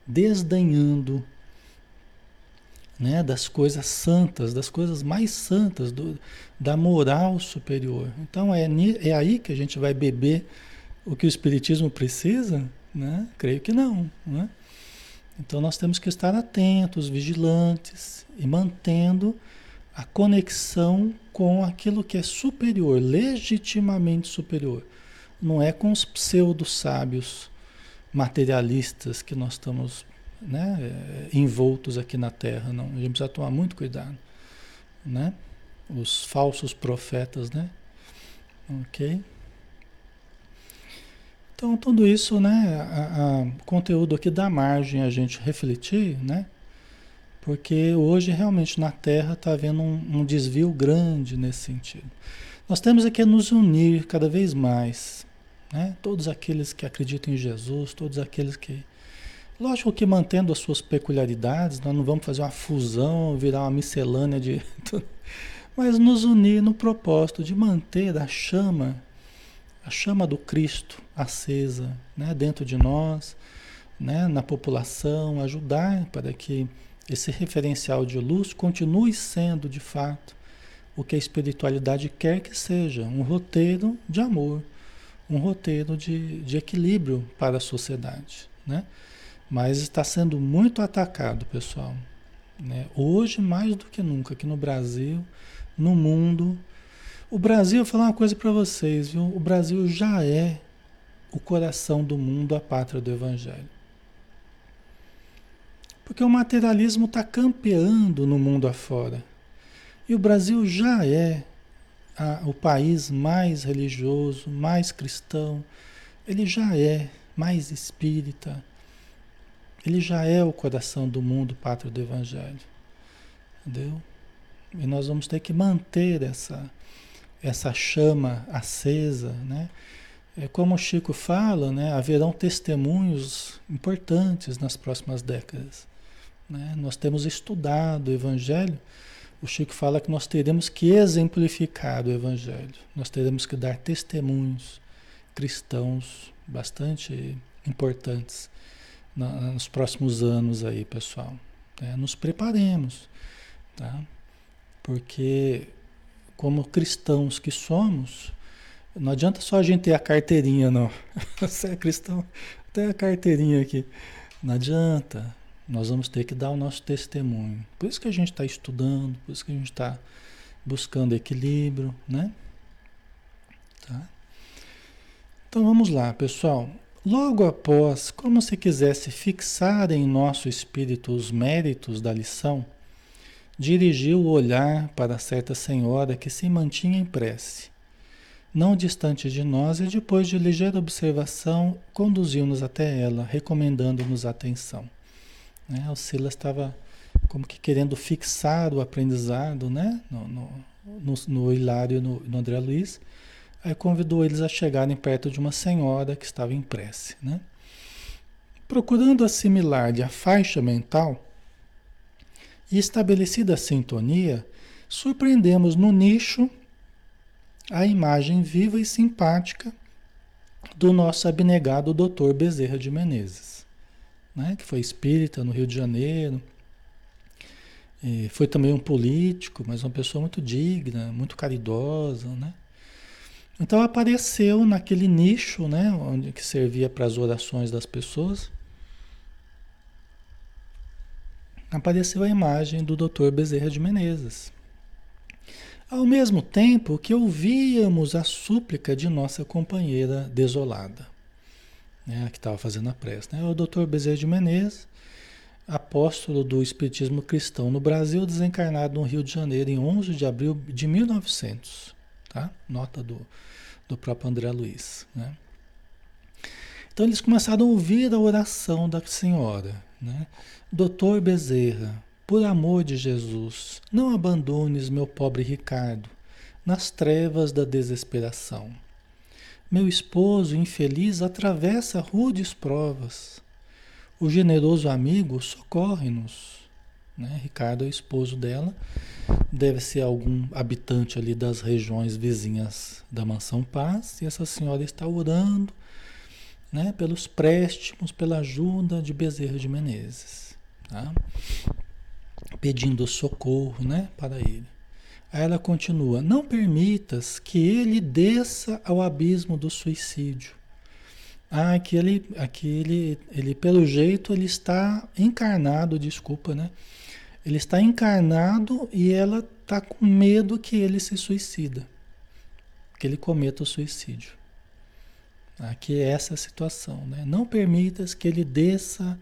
desdenhando né, das coisas santas, das coisas mais santas, do, da moral superior. Então é, é aí que a gente vai beber o que o Espiritismo precisa? Né? Creio que não. Né? Então nós temos que estar atentos, vigilantes e mantendo a conexão com aquilo que é superior, legitimamente superior. Não é com os pseudo-sábios materialistas que nós estamos né, eh, envoltos aqui na Terra, não. A gente precisa tomar muito cuidado, né? Os falsos profetas, né? Ok? Então, tudo isso, né, o conteúdo aqui dá margem a gente refletir, né? Porque hoje realmente na Terra está havendo um, um, desvio grande nesse sentido. Nós temos aqui a nos unir cada vez mais, né? Todos aqueles que acreditam em Jesus, todos aqueles que Lógico que mantendo as suas peculiaridades, nós não vamos fazer uma fusão, virar uma miscelânea de. Mas nos unir no propósito de manter a chama, a chama do Cristo acesa né, dentro de nós, né, na população, ajudar para que esse referencial de luz continue sendo de fato o que a espiritualidade quer que seja, um roteiro de amor, um roteiro de, de equilíbrio para a sociedade. Né? Mas está sendo muito atacado, pessoal. Né? Hoje, mais do que nunca, aqui no Brasil, no mundo. O Brasil, vou falar uma coisa para vocês, viu? O Brasil já é o coração do mundo, a pátria do Evangelho. Porque o materialismo está campeando no mundo afora. E o Brasil já é a, o país mais religioso, mais cristão, ele já é mais espírita, ele já é o coração do mundo, pátria do Evangelho. Entendeu? E nós vamos ter que manter essa, essa chama acesa, né? É como o Chico fala, né? haverão testemunhos importantes nas próximas décadas. Né? Nós temos estudado o Evangelho o Chico fala que nós teremos que exemplificar o Evangelho, nós teremos que dar testemunhos cristãos bastante importantes na, nos próximos anos aí, pessoal. É, nos preparemos, tá? Porque como cristãos que somos, não adianta só a gente ter a carteirinha, não. Você é cristão, tem a carteirinha aqui. Não adianta. Nós vamos ter que dar o nosso testemunho. Por isso que a gente está estudando, por isso que a gente está buscando equilíbrio, né? Tá? Então vamos lá, pessoal. Logo após, como se quisesse fixar em nosso espírito os méritos da lição, dirigiu o olhar para certa senhora que se mantinha em prece. Não distante de nós, e depois de ligeira observação, conduziu-nos até ela, recomendando-nos atenção. Né? O Silas estava como que querendo fixar o aprendizado né? no, no, no, no Hilário e no, no André Luiz. Aí convidou eles a chegarem perto de uma senhora que estava em prece. Né? Procurando assimilar-lhe a faixa mental e estabelecida a sintonia, surpreendemos no nicho a imagem viva e simpática do nosso abnegado Dr. Bezerra de Menezes né, que foi espírita no Rio de Janeiro. E foi também um político, mas uma pessoa muito digna, muito caridosa, né? Então apareceu naquele nicho, né, onde que servia para as orações das pessoas. Apareceu a imagem do Dr. Bezerra de Menezes. Ao mesmo tempo que ouvíamos a súplica de nossa companheira desolada né, que estava fazendo a prece. Né? O Dr. Bezerra de Menezes, apóstolo do Espiritismo Cristão no Brasil, desencarnado no Rio de Janeiro em 11 de abril de 1900. Tá? Nota do, do próprio André Luiz. Né? Então eles começaram a ouvir a oração da senhora. Né? Doutor Bezerra, por amor de Jesus, não abandones meu pobre Ricardo nas trevas da desesperação. Meu esposo infeliz atravessa rudes provas. O generoso amigo socorre-nos. Né? Ricardo é o esposo dela, deve ser algum habitante ali das regiões vizinhas da Mansão Paz, e essa senhora está orando né, pelos préstimos, pela ajuda de Bezerra de Menezes, tá? Pedindo socorro né, para ele. Aí ela continua: Não permitas que ele desça ao abismo do suicídio. Ah, aqui ele, aqui ele, ele, pelo jeito, ele está encarnado, desculpa, né? Ele está encarnado e ela está com medo que ele se suicida, que ele cometa o suicídio. Aqui é essa situação, né? Não permitas que ele desça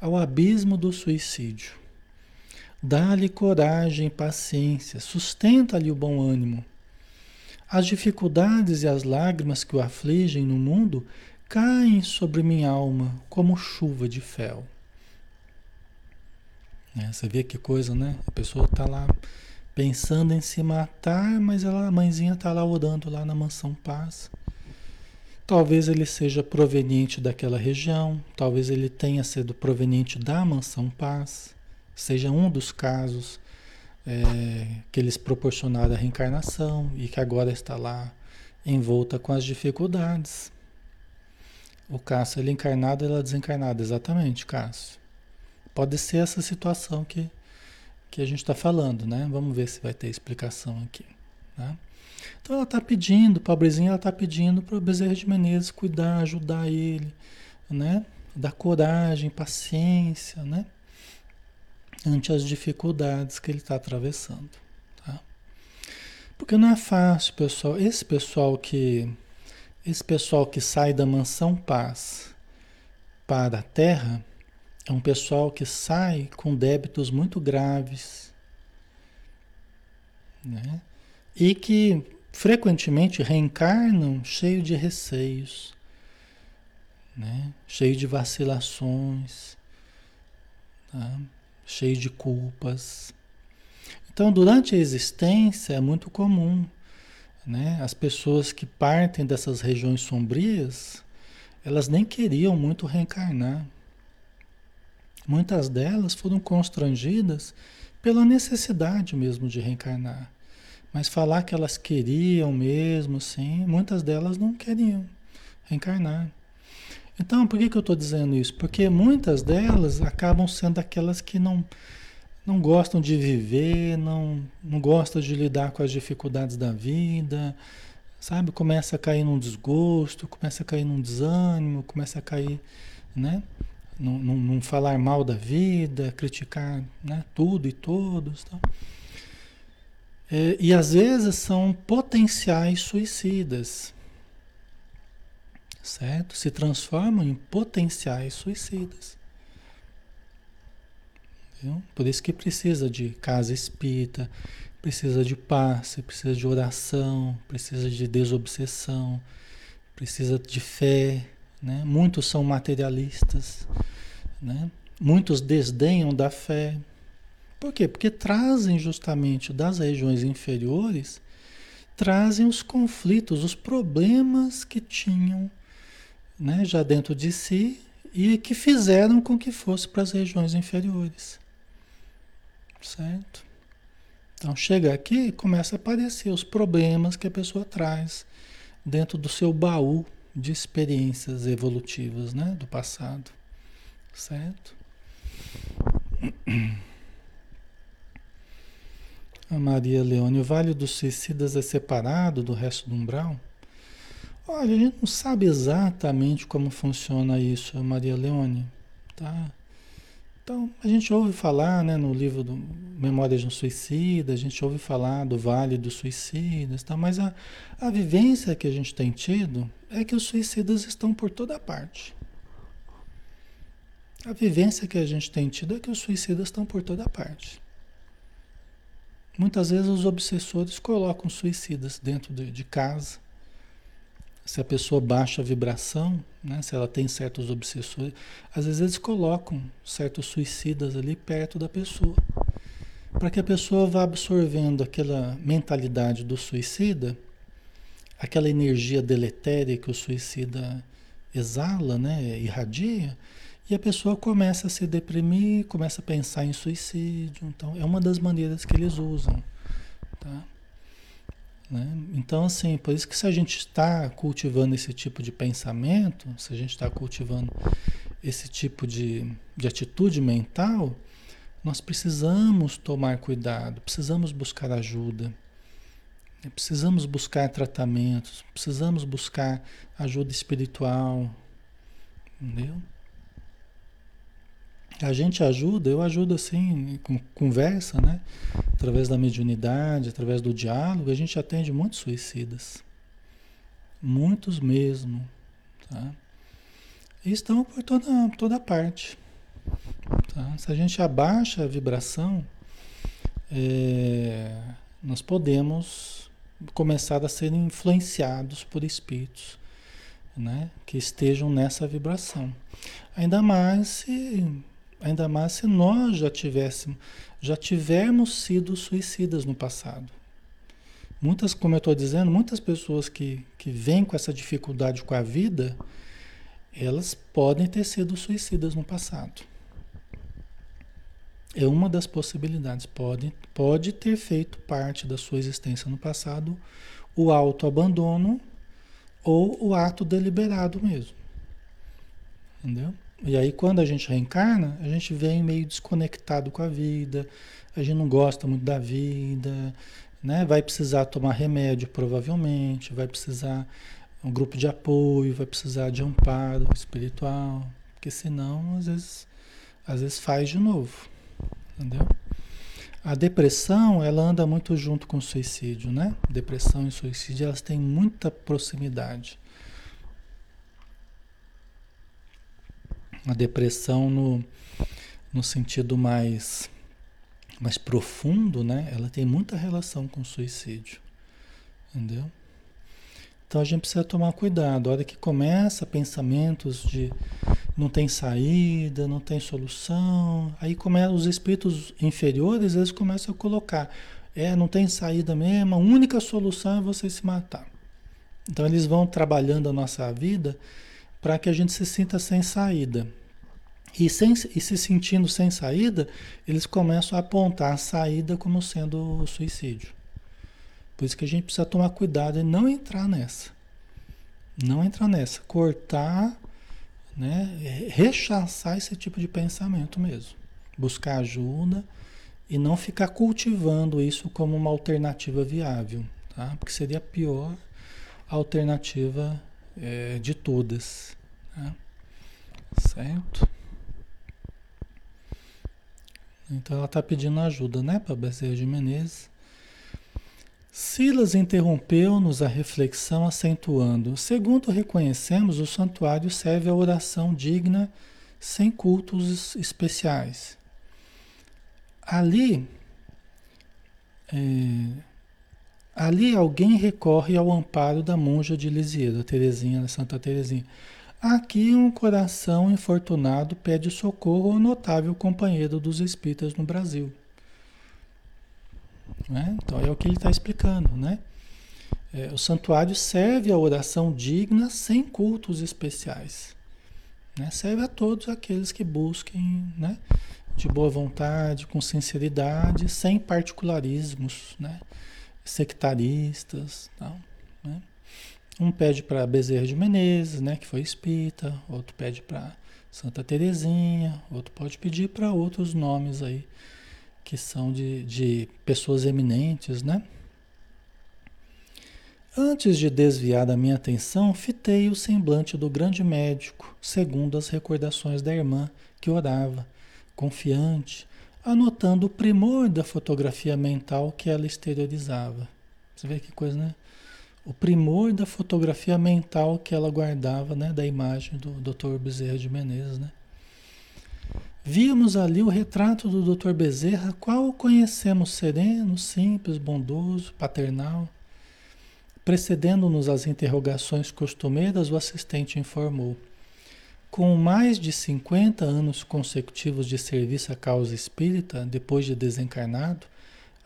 ao abismo do suicídio. Dá-lhe coragem e paciência, sustenta-lhe o bom ânimo. As dificuldades e as lágrimas que o afligem no mundo caem sobre minha alma como chuva de fel. É, você vê que coisa, né? A pessoa está lá pensando em se matar, mas ela, a mãezinha está lá orando lá na mansão paz. talvez ele seja proveniente daquela região, talvez ele tenha sido proveniente da mansão paz, seja um dos casos é, que eles proporcionaram a reencarnação e que agora está lá envolta com as dificuldades. O Cássio, ele encarnado, ela desencarnada, exatamente, Cássio. Pode ser essa situação que, que a gente está falando, né? Vamos ver se vai ter explicação aqui. Tá? Então ela está pedindo, pobrezinha, ela está pedindo para o Bezerra de Menezes cuidar, ajudar ele, né? Dar coragem, paciência, né? Ante as dificuldades que ele está atravessando. Tá? Porque não é fácil, pessoal. Esse pessoal que esse pessoal que sai da mansão paz para a terra é um pessoal que sai com débitos muito graves, né? E que frequentemente reencarnam cheio de receios, né? Cheio de vacilações, tá? Cheio de culpas. Então, durante a existência é muito comum, né? As pessoas que partem dessas regiões sombrias, elas nem queriam muito reencarnar. Muitas delas foram constrangidas pela necessidade mesmo de reencarnar. Mas falar que elas queriam mesmo, sim, muitas delas não queriam reencarnar. Então, por que, que eu estou dizendo isso? Porque muitas delas acabam sendo aquelas que não, não gostam de viver, não, não gostam de lidar com as dificuldades da vida, sabe? Começa a cair num desgosto, começa a cair num desânimo, começa a cair, né? Num, num, num falar mal da vida, criticar né? tudo e todos. Tá? É, e às vezes são potenciais suicidas certo? Se transformam em potenciais suicidas. Viu? Por isso que precisa de casa espírita, precisa de passe, precisa de oração, precisa de desobsessão, precisa de fé. Né? Muitos são materialistas, né? muitos desdenham da fé. Por quê? Porque trazem justamente das regiões inferiores, trazem os conflitos, os problemas que tinham né, já dentro de si e que fizeram com que fosse para as regiões inferiores. Certo? Então chega aqui e começa a aparecer os problemas que a pessoa traz dentro do seu baú de experiências evolutivas, né, do passado. Certo? A Maria Leone, o Vale dos Suicidas é separado do resto do umbral? Olha, a gente não sabe exatamente como funciona isso, Maria Leone, tá? Então, a gente ouve falar, né, no livro do Memórias de um Suicida, a gente ouve falar do Vale dos Suicidas, tá? mas a, a vivência que a gente tem tido é que os suicidas estão por toda parte. A vivência que a gente tem tido é que os suicidas estão por toda parte. Muitas vezes os obsessores colocam suicidas dentro de, de casa, se a pessoa baixa a vibração, né, se ela tem certos obsessores, às vezes eles colocam certos suicidas ali perto da pessoa, para que a pessoa vá absorvendo aquela mentalidade do suicida, aquela energia deletéria que o suicida exala, né, irradia, e a pessoa começa a se deprimir, começa a pensar em suicídio. Então, é uma das maneiras que eles usam. Tá? Né? Então, assim, por isso que se a gente está cultivando esse tipo de pensamento, se a gente está cultivando esse tipo de, de atitude mental, nós precisamos tomar cuidado, precisamos buscar ajuda, né? precisamos buscar tratamentos, precisamos buscar ajuda espiritual, entendeu? A gente ajuda, eu ajudo assim, com conversa, né? Através da mediunidade, através do diálogo, a gente atende muitos suicidas. Muitos mesmo, tá? E estão por toda, toda parte. Tá? Se a gente abaixa a vibração, é, nós podemos começar a ser influenciados por espíritos né, que estejam nessa vibração. Ainda mais se Ainda mais se nós já tivéssemos, já tivermos sido suicidas no passado. Muitas, como eu estou dizendo, muitas pessoas que, que vêm com essa dificuldade com a vida, elas podem ter sido suicidas no passado. É uma das possibilidades. Pode, pode ter feito parte da sua existência no passado o autoabandono ou o ato deliberado mesmo. Entendeu? E aí, quando a gente reencarna, a gente vem meio desconectado com a vida, a gente não gosta muito da vida, né? Vai precisar tomar remédio, provavelmente, vai precisar um grupo de apoio, vai precisar de amparo espiritual, porque senão, às vezes, às vezes faz de novo, entendeu? A depressão, ela anda muito junto com o suicídio, né? Depressão e suicídio, elas têm muita proximidade. A depressão no, no sentido mais mais profundo, né? Ela tem muita relação com o suicídio. Entendeu? Então a gente precisa tomar cuidado. A hora que começa pensamentos de não tem saída, não tem solução, aí começa os espíritos inferiores, eles começam a colocar, é, não tem saída mesmo, a única solução é você se matar. Então eles vão trabalhando a nossa vida para que a gente se sinta sem saída. E, sem, e se sentindo sem saída, eles começam a apontar a saída como sendo o suicídio. Por isso que a gente precisa tomar cuidado e não entrar nessa. Não entrar nessa. Cortar, né? rechaçar esse tipo de pensamento mesmo. Buscar ajuda e não ficar cultivando isso como uma alternativa viável. Tá? Porque seria a pior alternativa é, de todas. Tá? Certo? Então ela está pedindo ajuda, né, para Bezerra de Menezes. Silas interrompeu-nos a reflexão, acentuando: Segundo reconhecemos, o santuário serve à oração digna, sem cultos especiais. Ali, é, ali alguém recorre ao amparo da monja de Lisieiro, Terezinha, Santa Terezinha. Aqui um coração infortunado pede socorro ao notável companheiro dos espíritas no Brasil. Né? Então é o que ele está explicando, né? É, o santuário serve a oração digna sem cultos especiais. Né? Serve a todos aqueles que busquem né? de boa vontade, com sinceridade, sem particularismos, né? Sectaristas. Tal, né? Um pede para Bezerra de Menezes, né, que foi espírita, outro pede para Santa Terezinha, outro pode pedir para outros nomes aí, que são de, de pessoas eminentes, né? Antes de desviar da minha atenção, fitei o semblante do grande médico, segundo as recordações da irmã, que orava, confiante, anotando o primor da fotografia mental que ela exteriorizava. Você vê que coisa, né? o primor da fotografia mental que ela guardava, né, da imagem do Dr. Bezerra de Menezes, né? Víamos ali o retrato do Dr. Bezerra, qual conhecemos sereno, simples, bondoso, paternal. Precedendo-nos as interrogações costumeiras, o assistente informou. Com mais de 50 anos consecutivos de serviço à causa espírita, depois de desencarnado,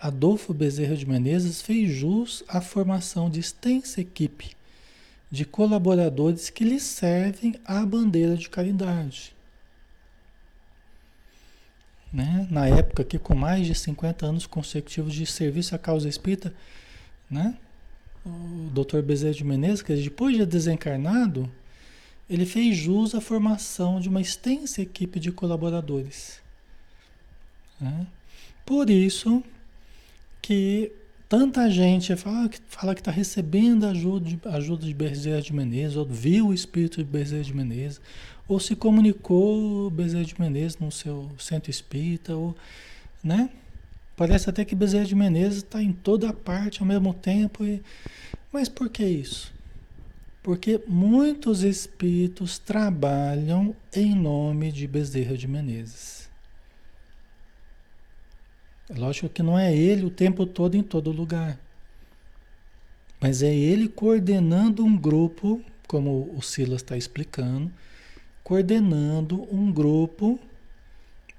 Adolfo Bezerra de Menezes fez jus à formação de extensa equipe de colaboradores que lhe servem à bandeira de caridade. Né? Na época que com mais de 50 anos consecutivos de serviço à causa espírita, né? o Dr. Bezerra de Menezes, que depois de desencarnado, ele fez jus à formação de uma extensa equipe de colaboradores. Né? Por isso, que tanta gente fala que fala que está recebendo ajuda de, ajuda de Bezerra de Menezes, ou viu o espírito de Bezerra de Menezes, ou se comunicou Bezerra de Menezes no seu centro espírita, ou, né? Parece até que Bezerra de Menezes está em toda parte ao mesmo tempo. E... Mas por que isso? Porque muitos espíritos trabalham em nome de Bezerra de Menezes. É lógico que não é ele o tempo todo em todo lugar. Mas é ele coordenando um grupo, como o Silas está explicando, coordenando um grupo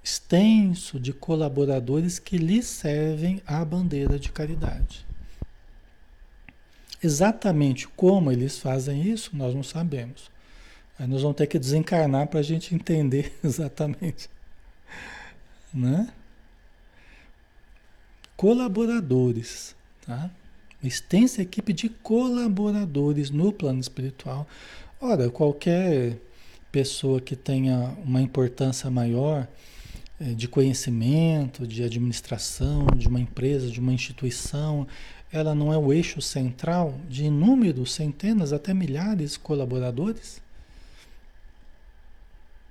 extenso de colaboradores que lhe servem à bandeira de caridade. Exatamente como eles fazem isso, nós não sabemos. Aí nós vamos ter que desencarnar para a gente entender exatamente. Né? Colaboradores, tá? Extensa equipe de colaboradores no plano espiritual. Ora, qualquer pessoa que tenha uma importância maior eh, de conhecimento, de administração, de uma empresa, de uma instituição, ela não é o eixo central de inúmeros, centenas, até milhares de colaboradores?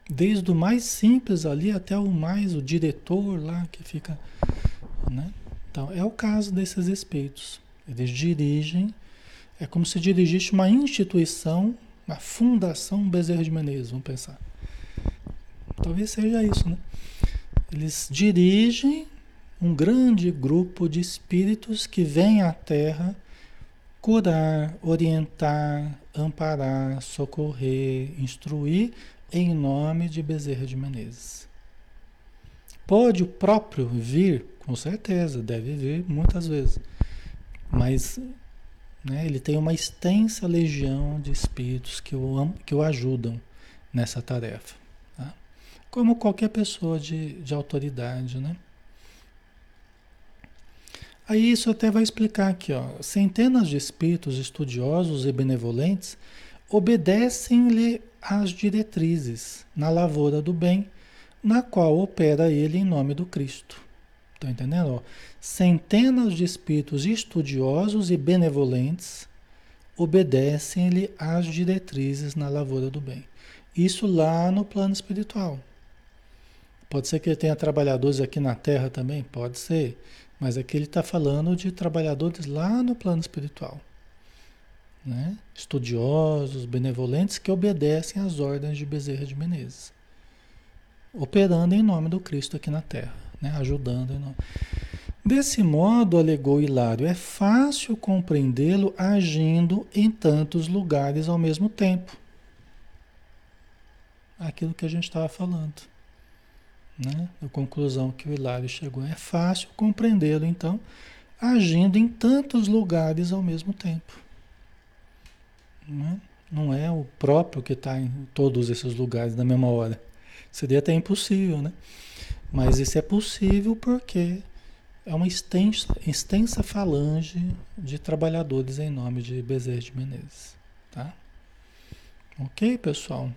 Desde o mais simples ali até o mais, o diretor lá que fica. Né? Então, é o caso desses espíritos. Eles dirigem, é como se dirigisse uma instituição, uma fundação Bezerra de Menezes, vamos pensar. Talvez seja isso, né? Eles dirigem um grande grupo de espíritos que vêm à Terra curar, orientar, amparar, socorrer, instruir em nome de Bezerra de Menezes. Pode o próprio vir, com certeza, deve vir muitas vezes, mas né, ele tem uma extensa legião de espíritos que o, que o ajudam nessa tarefa. Tá? Como qualquer pessoa de, de autoridade, né? Aí isso até vai explicar aqui, ó. Centenas de espíritos estudiosos e benevolentes obedecem-lhe às diretrizes na lavoura do bem, na qual opera ele em nome do Cristo. Estão entendendo? Ó, centenas de espíritos estudiosos e benevolentes obedecem-lhe às diretrizes na lavoura do bem. Isso lá no plano espiritual. Pode ser que ele tenha trabalhadores aqui na Terra também? Pode ser. Mas aqui ele está falando de trabalhadores lá no plano espiritual. Né? Estudiosos, benevolentes que obedecem às ordens de Bezerra de Menezes. Operando em nome do Cristo aqui na Terra, né? ajudando. Nome... Desse modo, alegou Hilário, é fácil compreendê-lo agindo em tantos lugares ao mesmo tempo. Aquilo que a gente estava falando. Né? A conclusão que o Hilário chegou. É fácil compreendê-lo, então, agindo em tantos lugares ao mesmo tempo. Né? Não é o próprio que está em todos esses lugares na mesma hora. Seria até impossível, né? Mas isso é possível porque é uma extensa, extensa falange de trabalhadores em nome de Bezerra de Menezes. Tá? Ok, pessoal?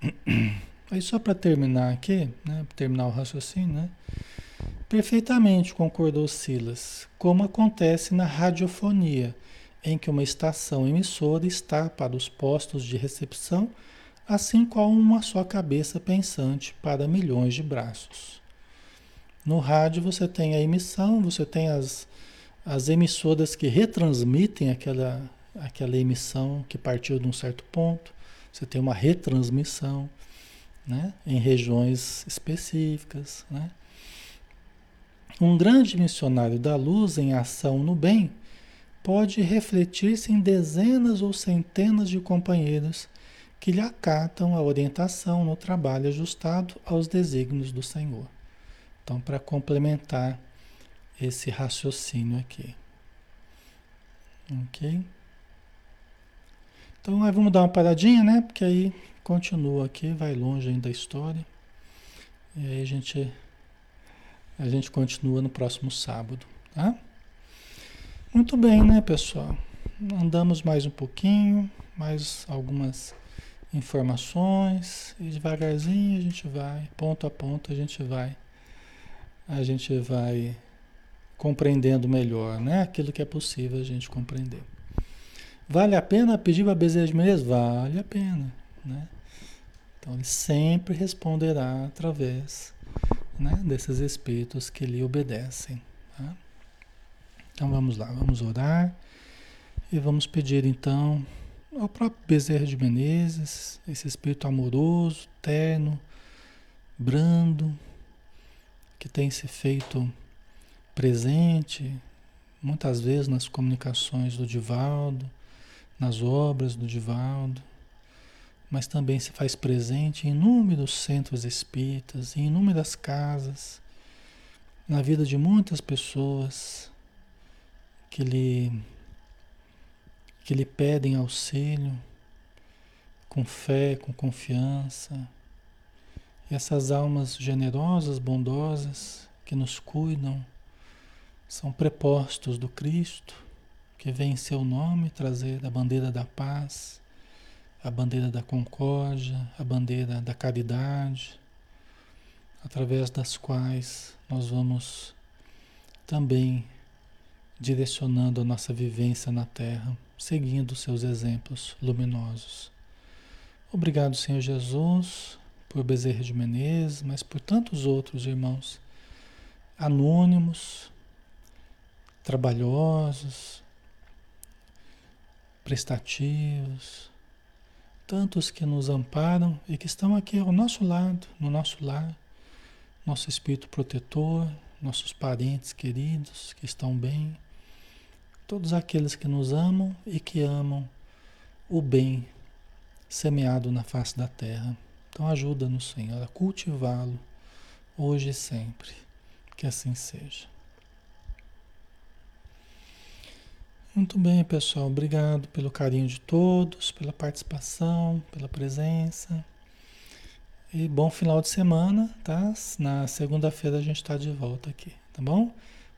Aí só para terminar aqui, né, terminar o raciocínio, né? Perfeitamente concordou Silas, como acontece na radiofonia, em que uma estação emissora está para os postos de recepção, assim como uma só cabeça pensante para milhões de braços. No rádio você tem a emissão, você tem as, as emissoras que retransmitem aquela, aquela emissão que partiu de um certo ponto, você tem uma retransmissão né? em regiões específicas. Né? Um grande missionário da luz em ação no bem pode refletir-se em dezenas ou centenas de companheiros que lhe acatam a orientação no trabalho ajustado aos desígnios do Senhor. Então, para complementar esse raciocínio aqui. Ok? Então, aí vamos dar uma paradinha, né? Porque aí continua aqui, vai longe ainda a história. E aí a gente a gente continua no próximo sábado, tá? Muito bem, né, pessoal? Andamos mais um pouquinho, mais algumas informações e devagarzinho a gente vai, ponto a ponto a gente vai a gente vai compreendendo melhor, né? Aquilo que é possível a gente compreender. Vale a pena pedir para Bezerra de Menezes? Vale a pena, né? Então ele sempre responderá através né, desses espíritos que lhe obedecem. Tá? Então vamos lá, vamos orar e vamos pedir então ao próprio Bezerra de Menezes, esse espírito amoroso, terno, brando, que tem se feito presente muitas vezes nas comunicações do Divaldo, nas obras do Divaldo, mas também se faz presente em inúmeros centros espíritas, em inúmeras casas, na vida de muitas pessoas que lhe que lhe pedem auxílio, com fé, com confiança. E essas almas generosas, bondosas, que nos cuidam, são prepostos do Cristo, que vem em seu nome trazer a bandeira da paz, a bandeira da concórdia, a bandeira da caridade, através das quais nós vamos também direcionando a nossa vivência na Terra, seguindo seus exemplos luminosos. Obrigado, Senhor Jesus, por Bezerra de Menezes, mas por tantos outros irmãos anônimos, trabalhosos, prestativos, tantos que nos amparam e que estão aqui ao nosso lado, no nosso lar, nosso espírito protetor, nossos parentes queridos que estão bem, todos aqueles que nos amam e que amam o bem semeado na face da terra. Então ajuda-nos, Senhor, a cultivá-lo hoje e sempre. Que assim seja. Muito bem, pessoal. Obrigado pelo carinho de todos, pela participação, pela presença. E bom final de semana, tá? Na segunda-feira a gente está de volta aqui, tá bom?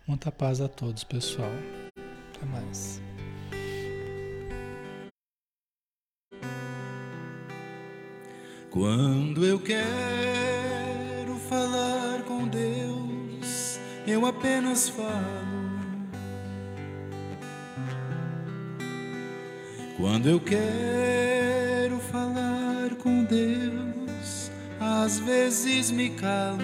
Muita paz a todos, pessoal. Até mais. Quando eu quero falar com Deus, eu apenas falo. Quando eu quero falar com Deus, às vezes me calo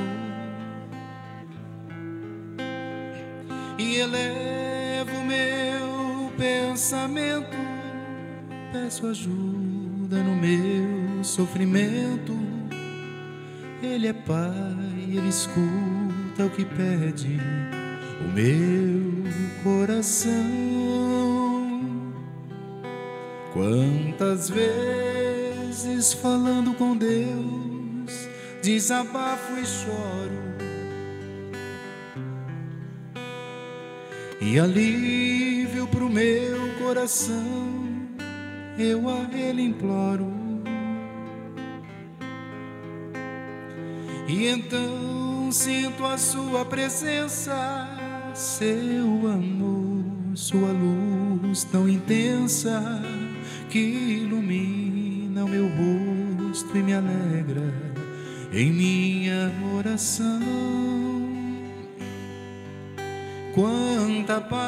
e elevo meu pensamento, peço ajuda no meu sofrimento. Ele é Pai, Ele escuta o que pede o meu coração. Quantas vezes falando com Deus, desabafo e choro. E alívio pro meu coração, eu a Ele imploro. E então sinto a Sua presença, seu amor, Sua luz tão intensa que ilumina o meu rosto e me alegra em minha oração. Quanta paz,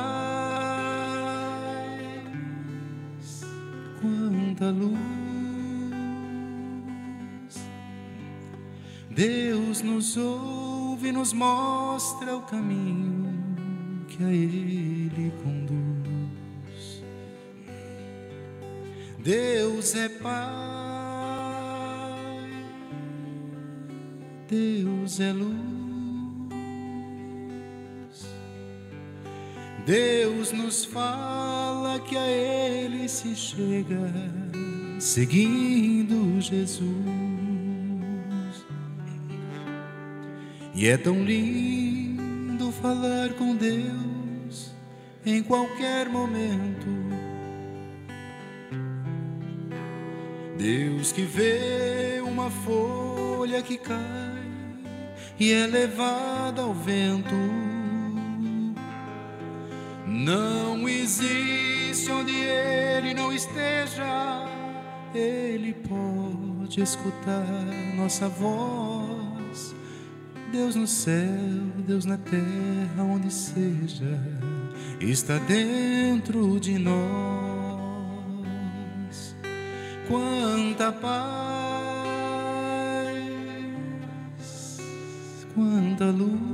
quanta luz. Deus nos ouve e nos mostra o caminho que a Ele conduz. Deus é Pai, Deus é luz, Deus nos fala que a Ele se chega, seguindo Jesus. E é tão lindo falar com Deus em qualquer momento Deus que vê uma folha que cai e é levada ao vento. Não existe onde Ele não esteja, Ele pode escutar nossa voz. Deus no céu, Deus na terra, onde seja, está dentro de nós quanta paz, quanta luz.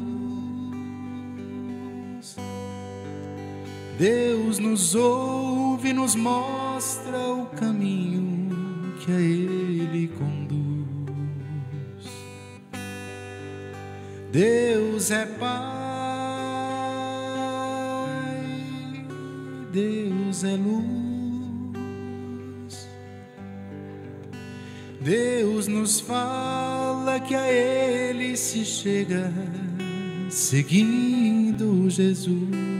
Deus nos ouve, nos mostra o caminho que a Ele conduz. Deus é Pai, Deus é luz. Deus nos fala que a Ele se chega, seguindo Jesus.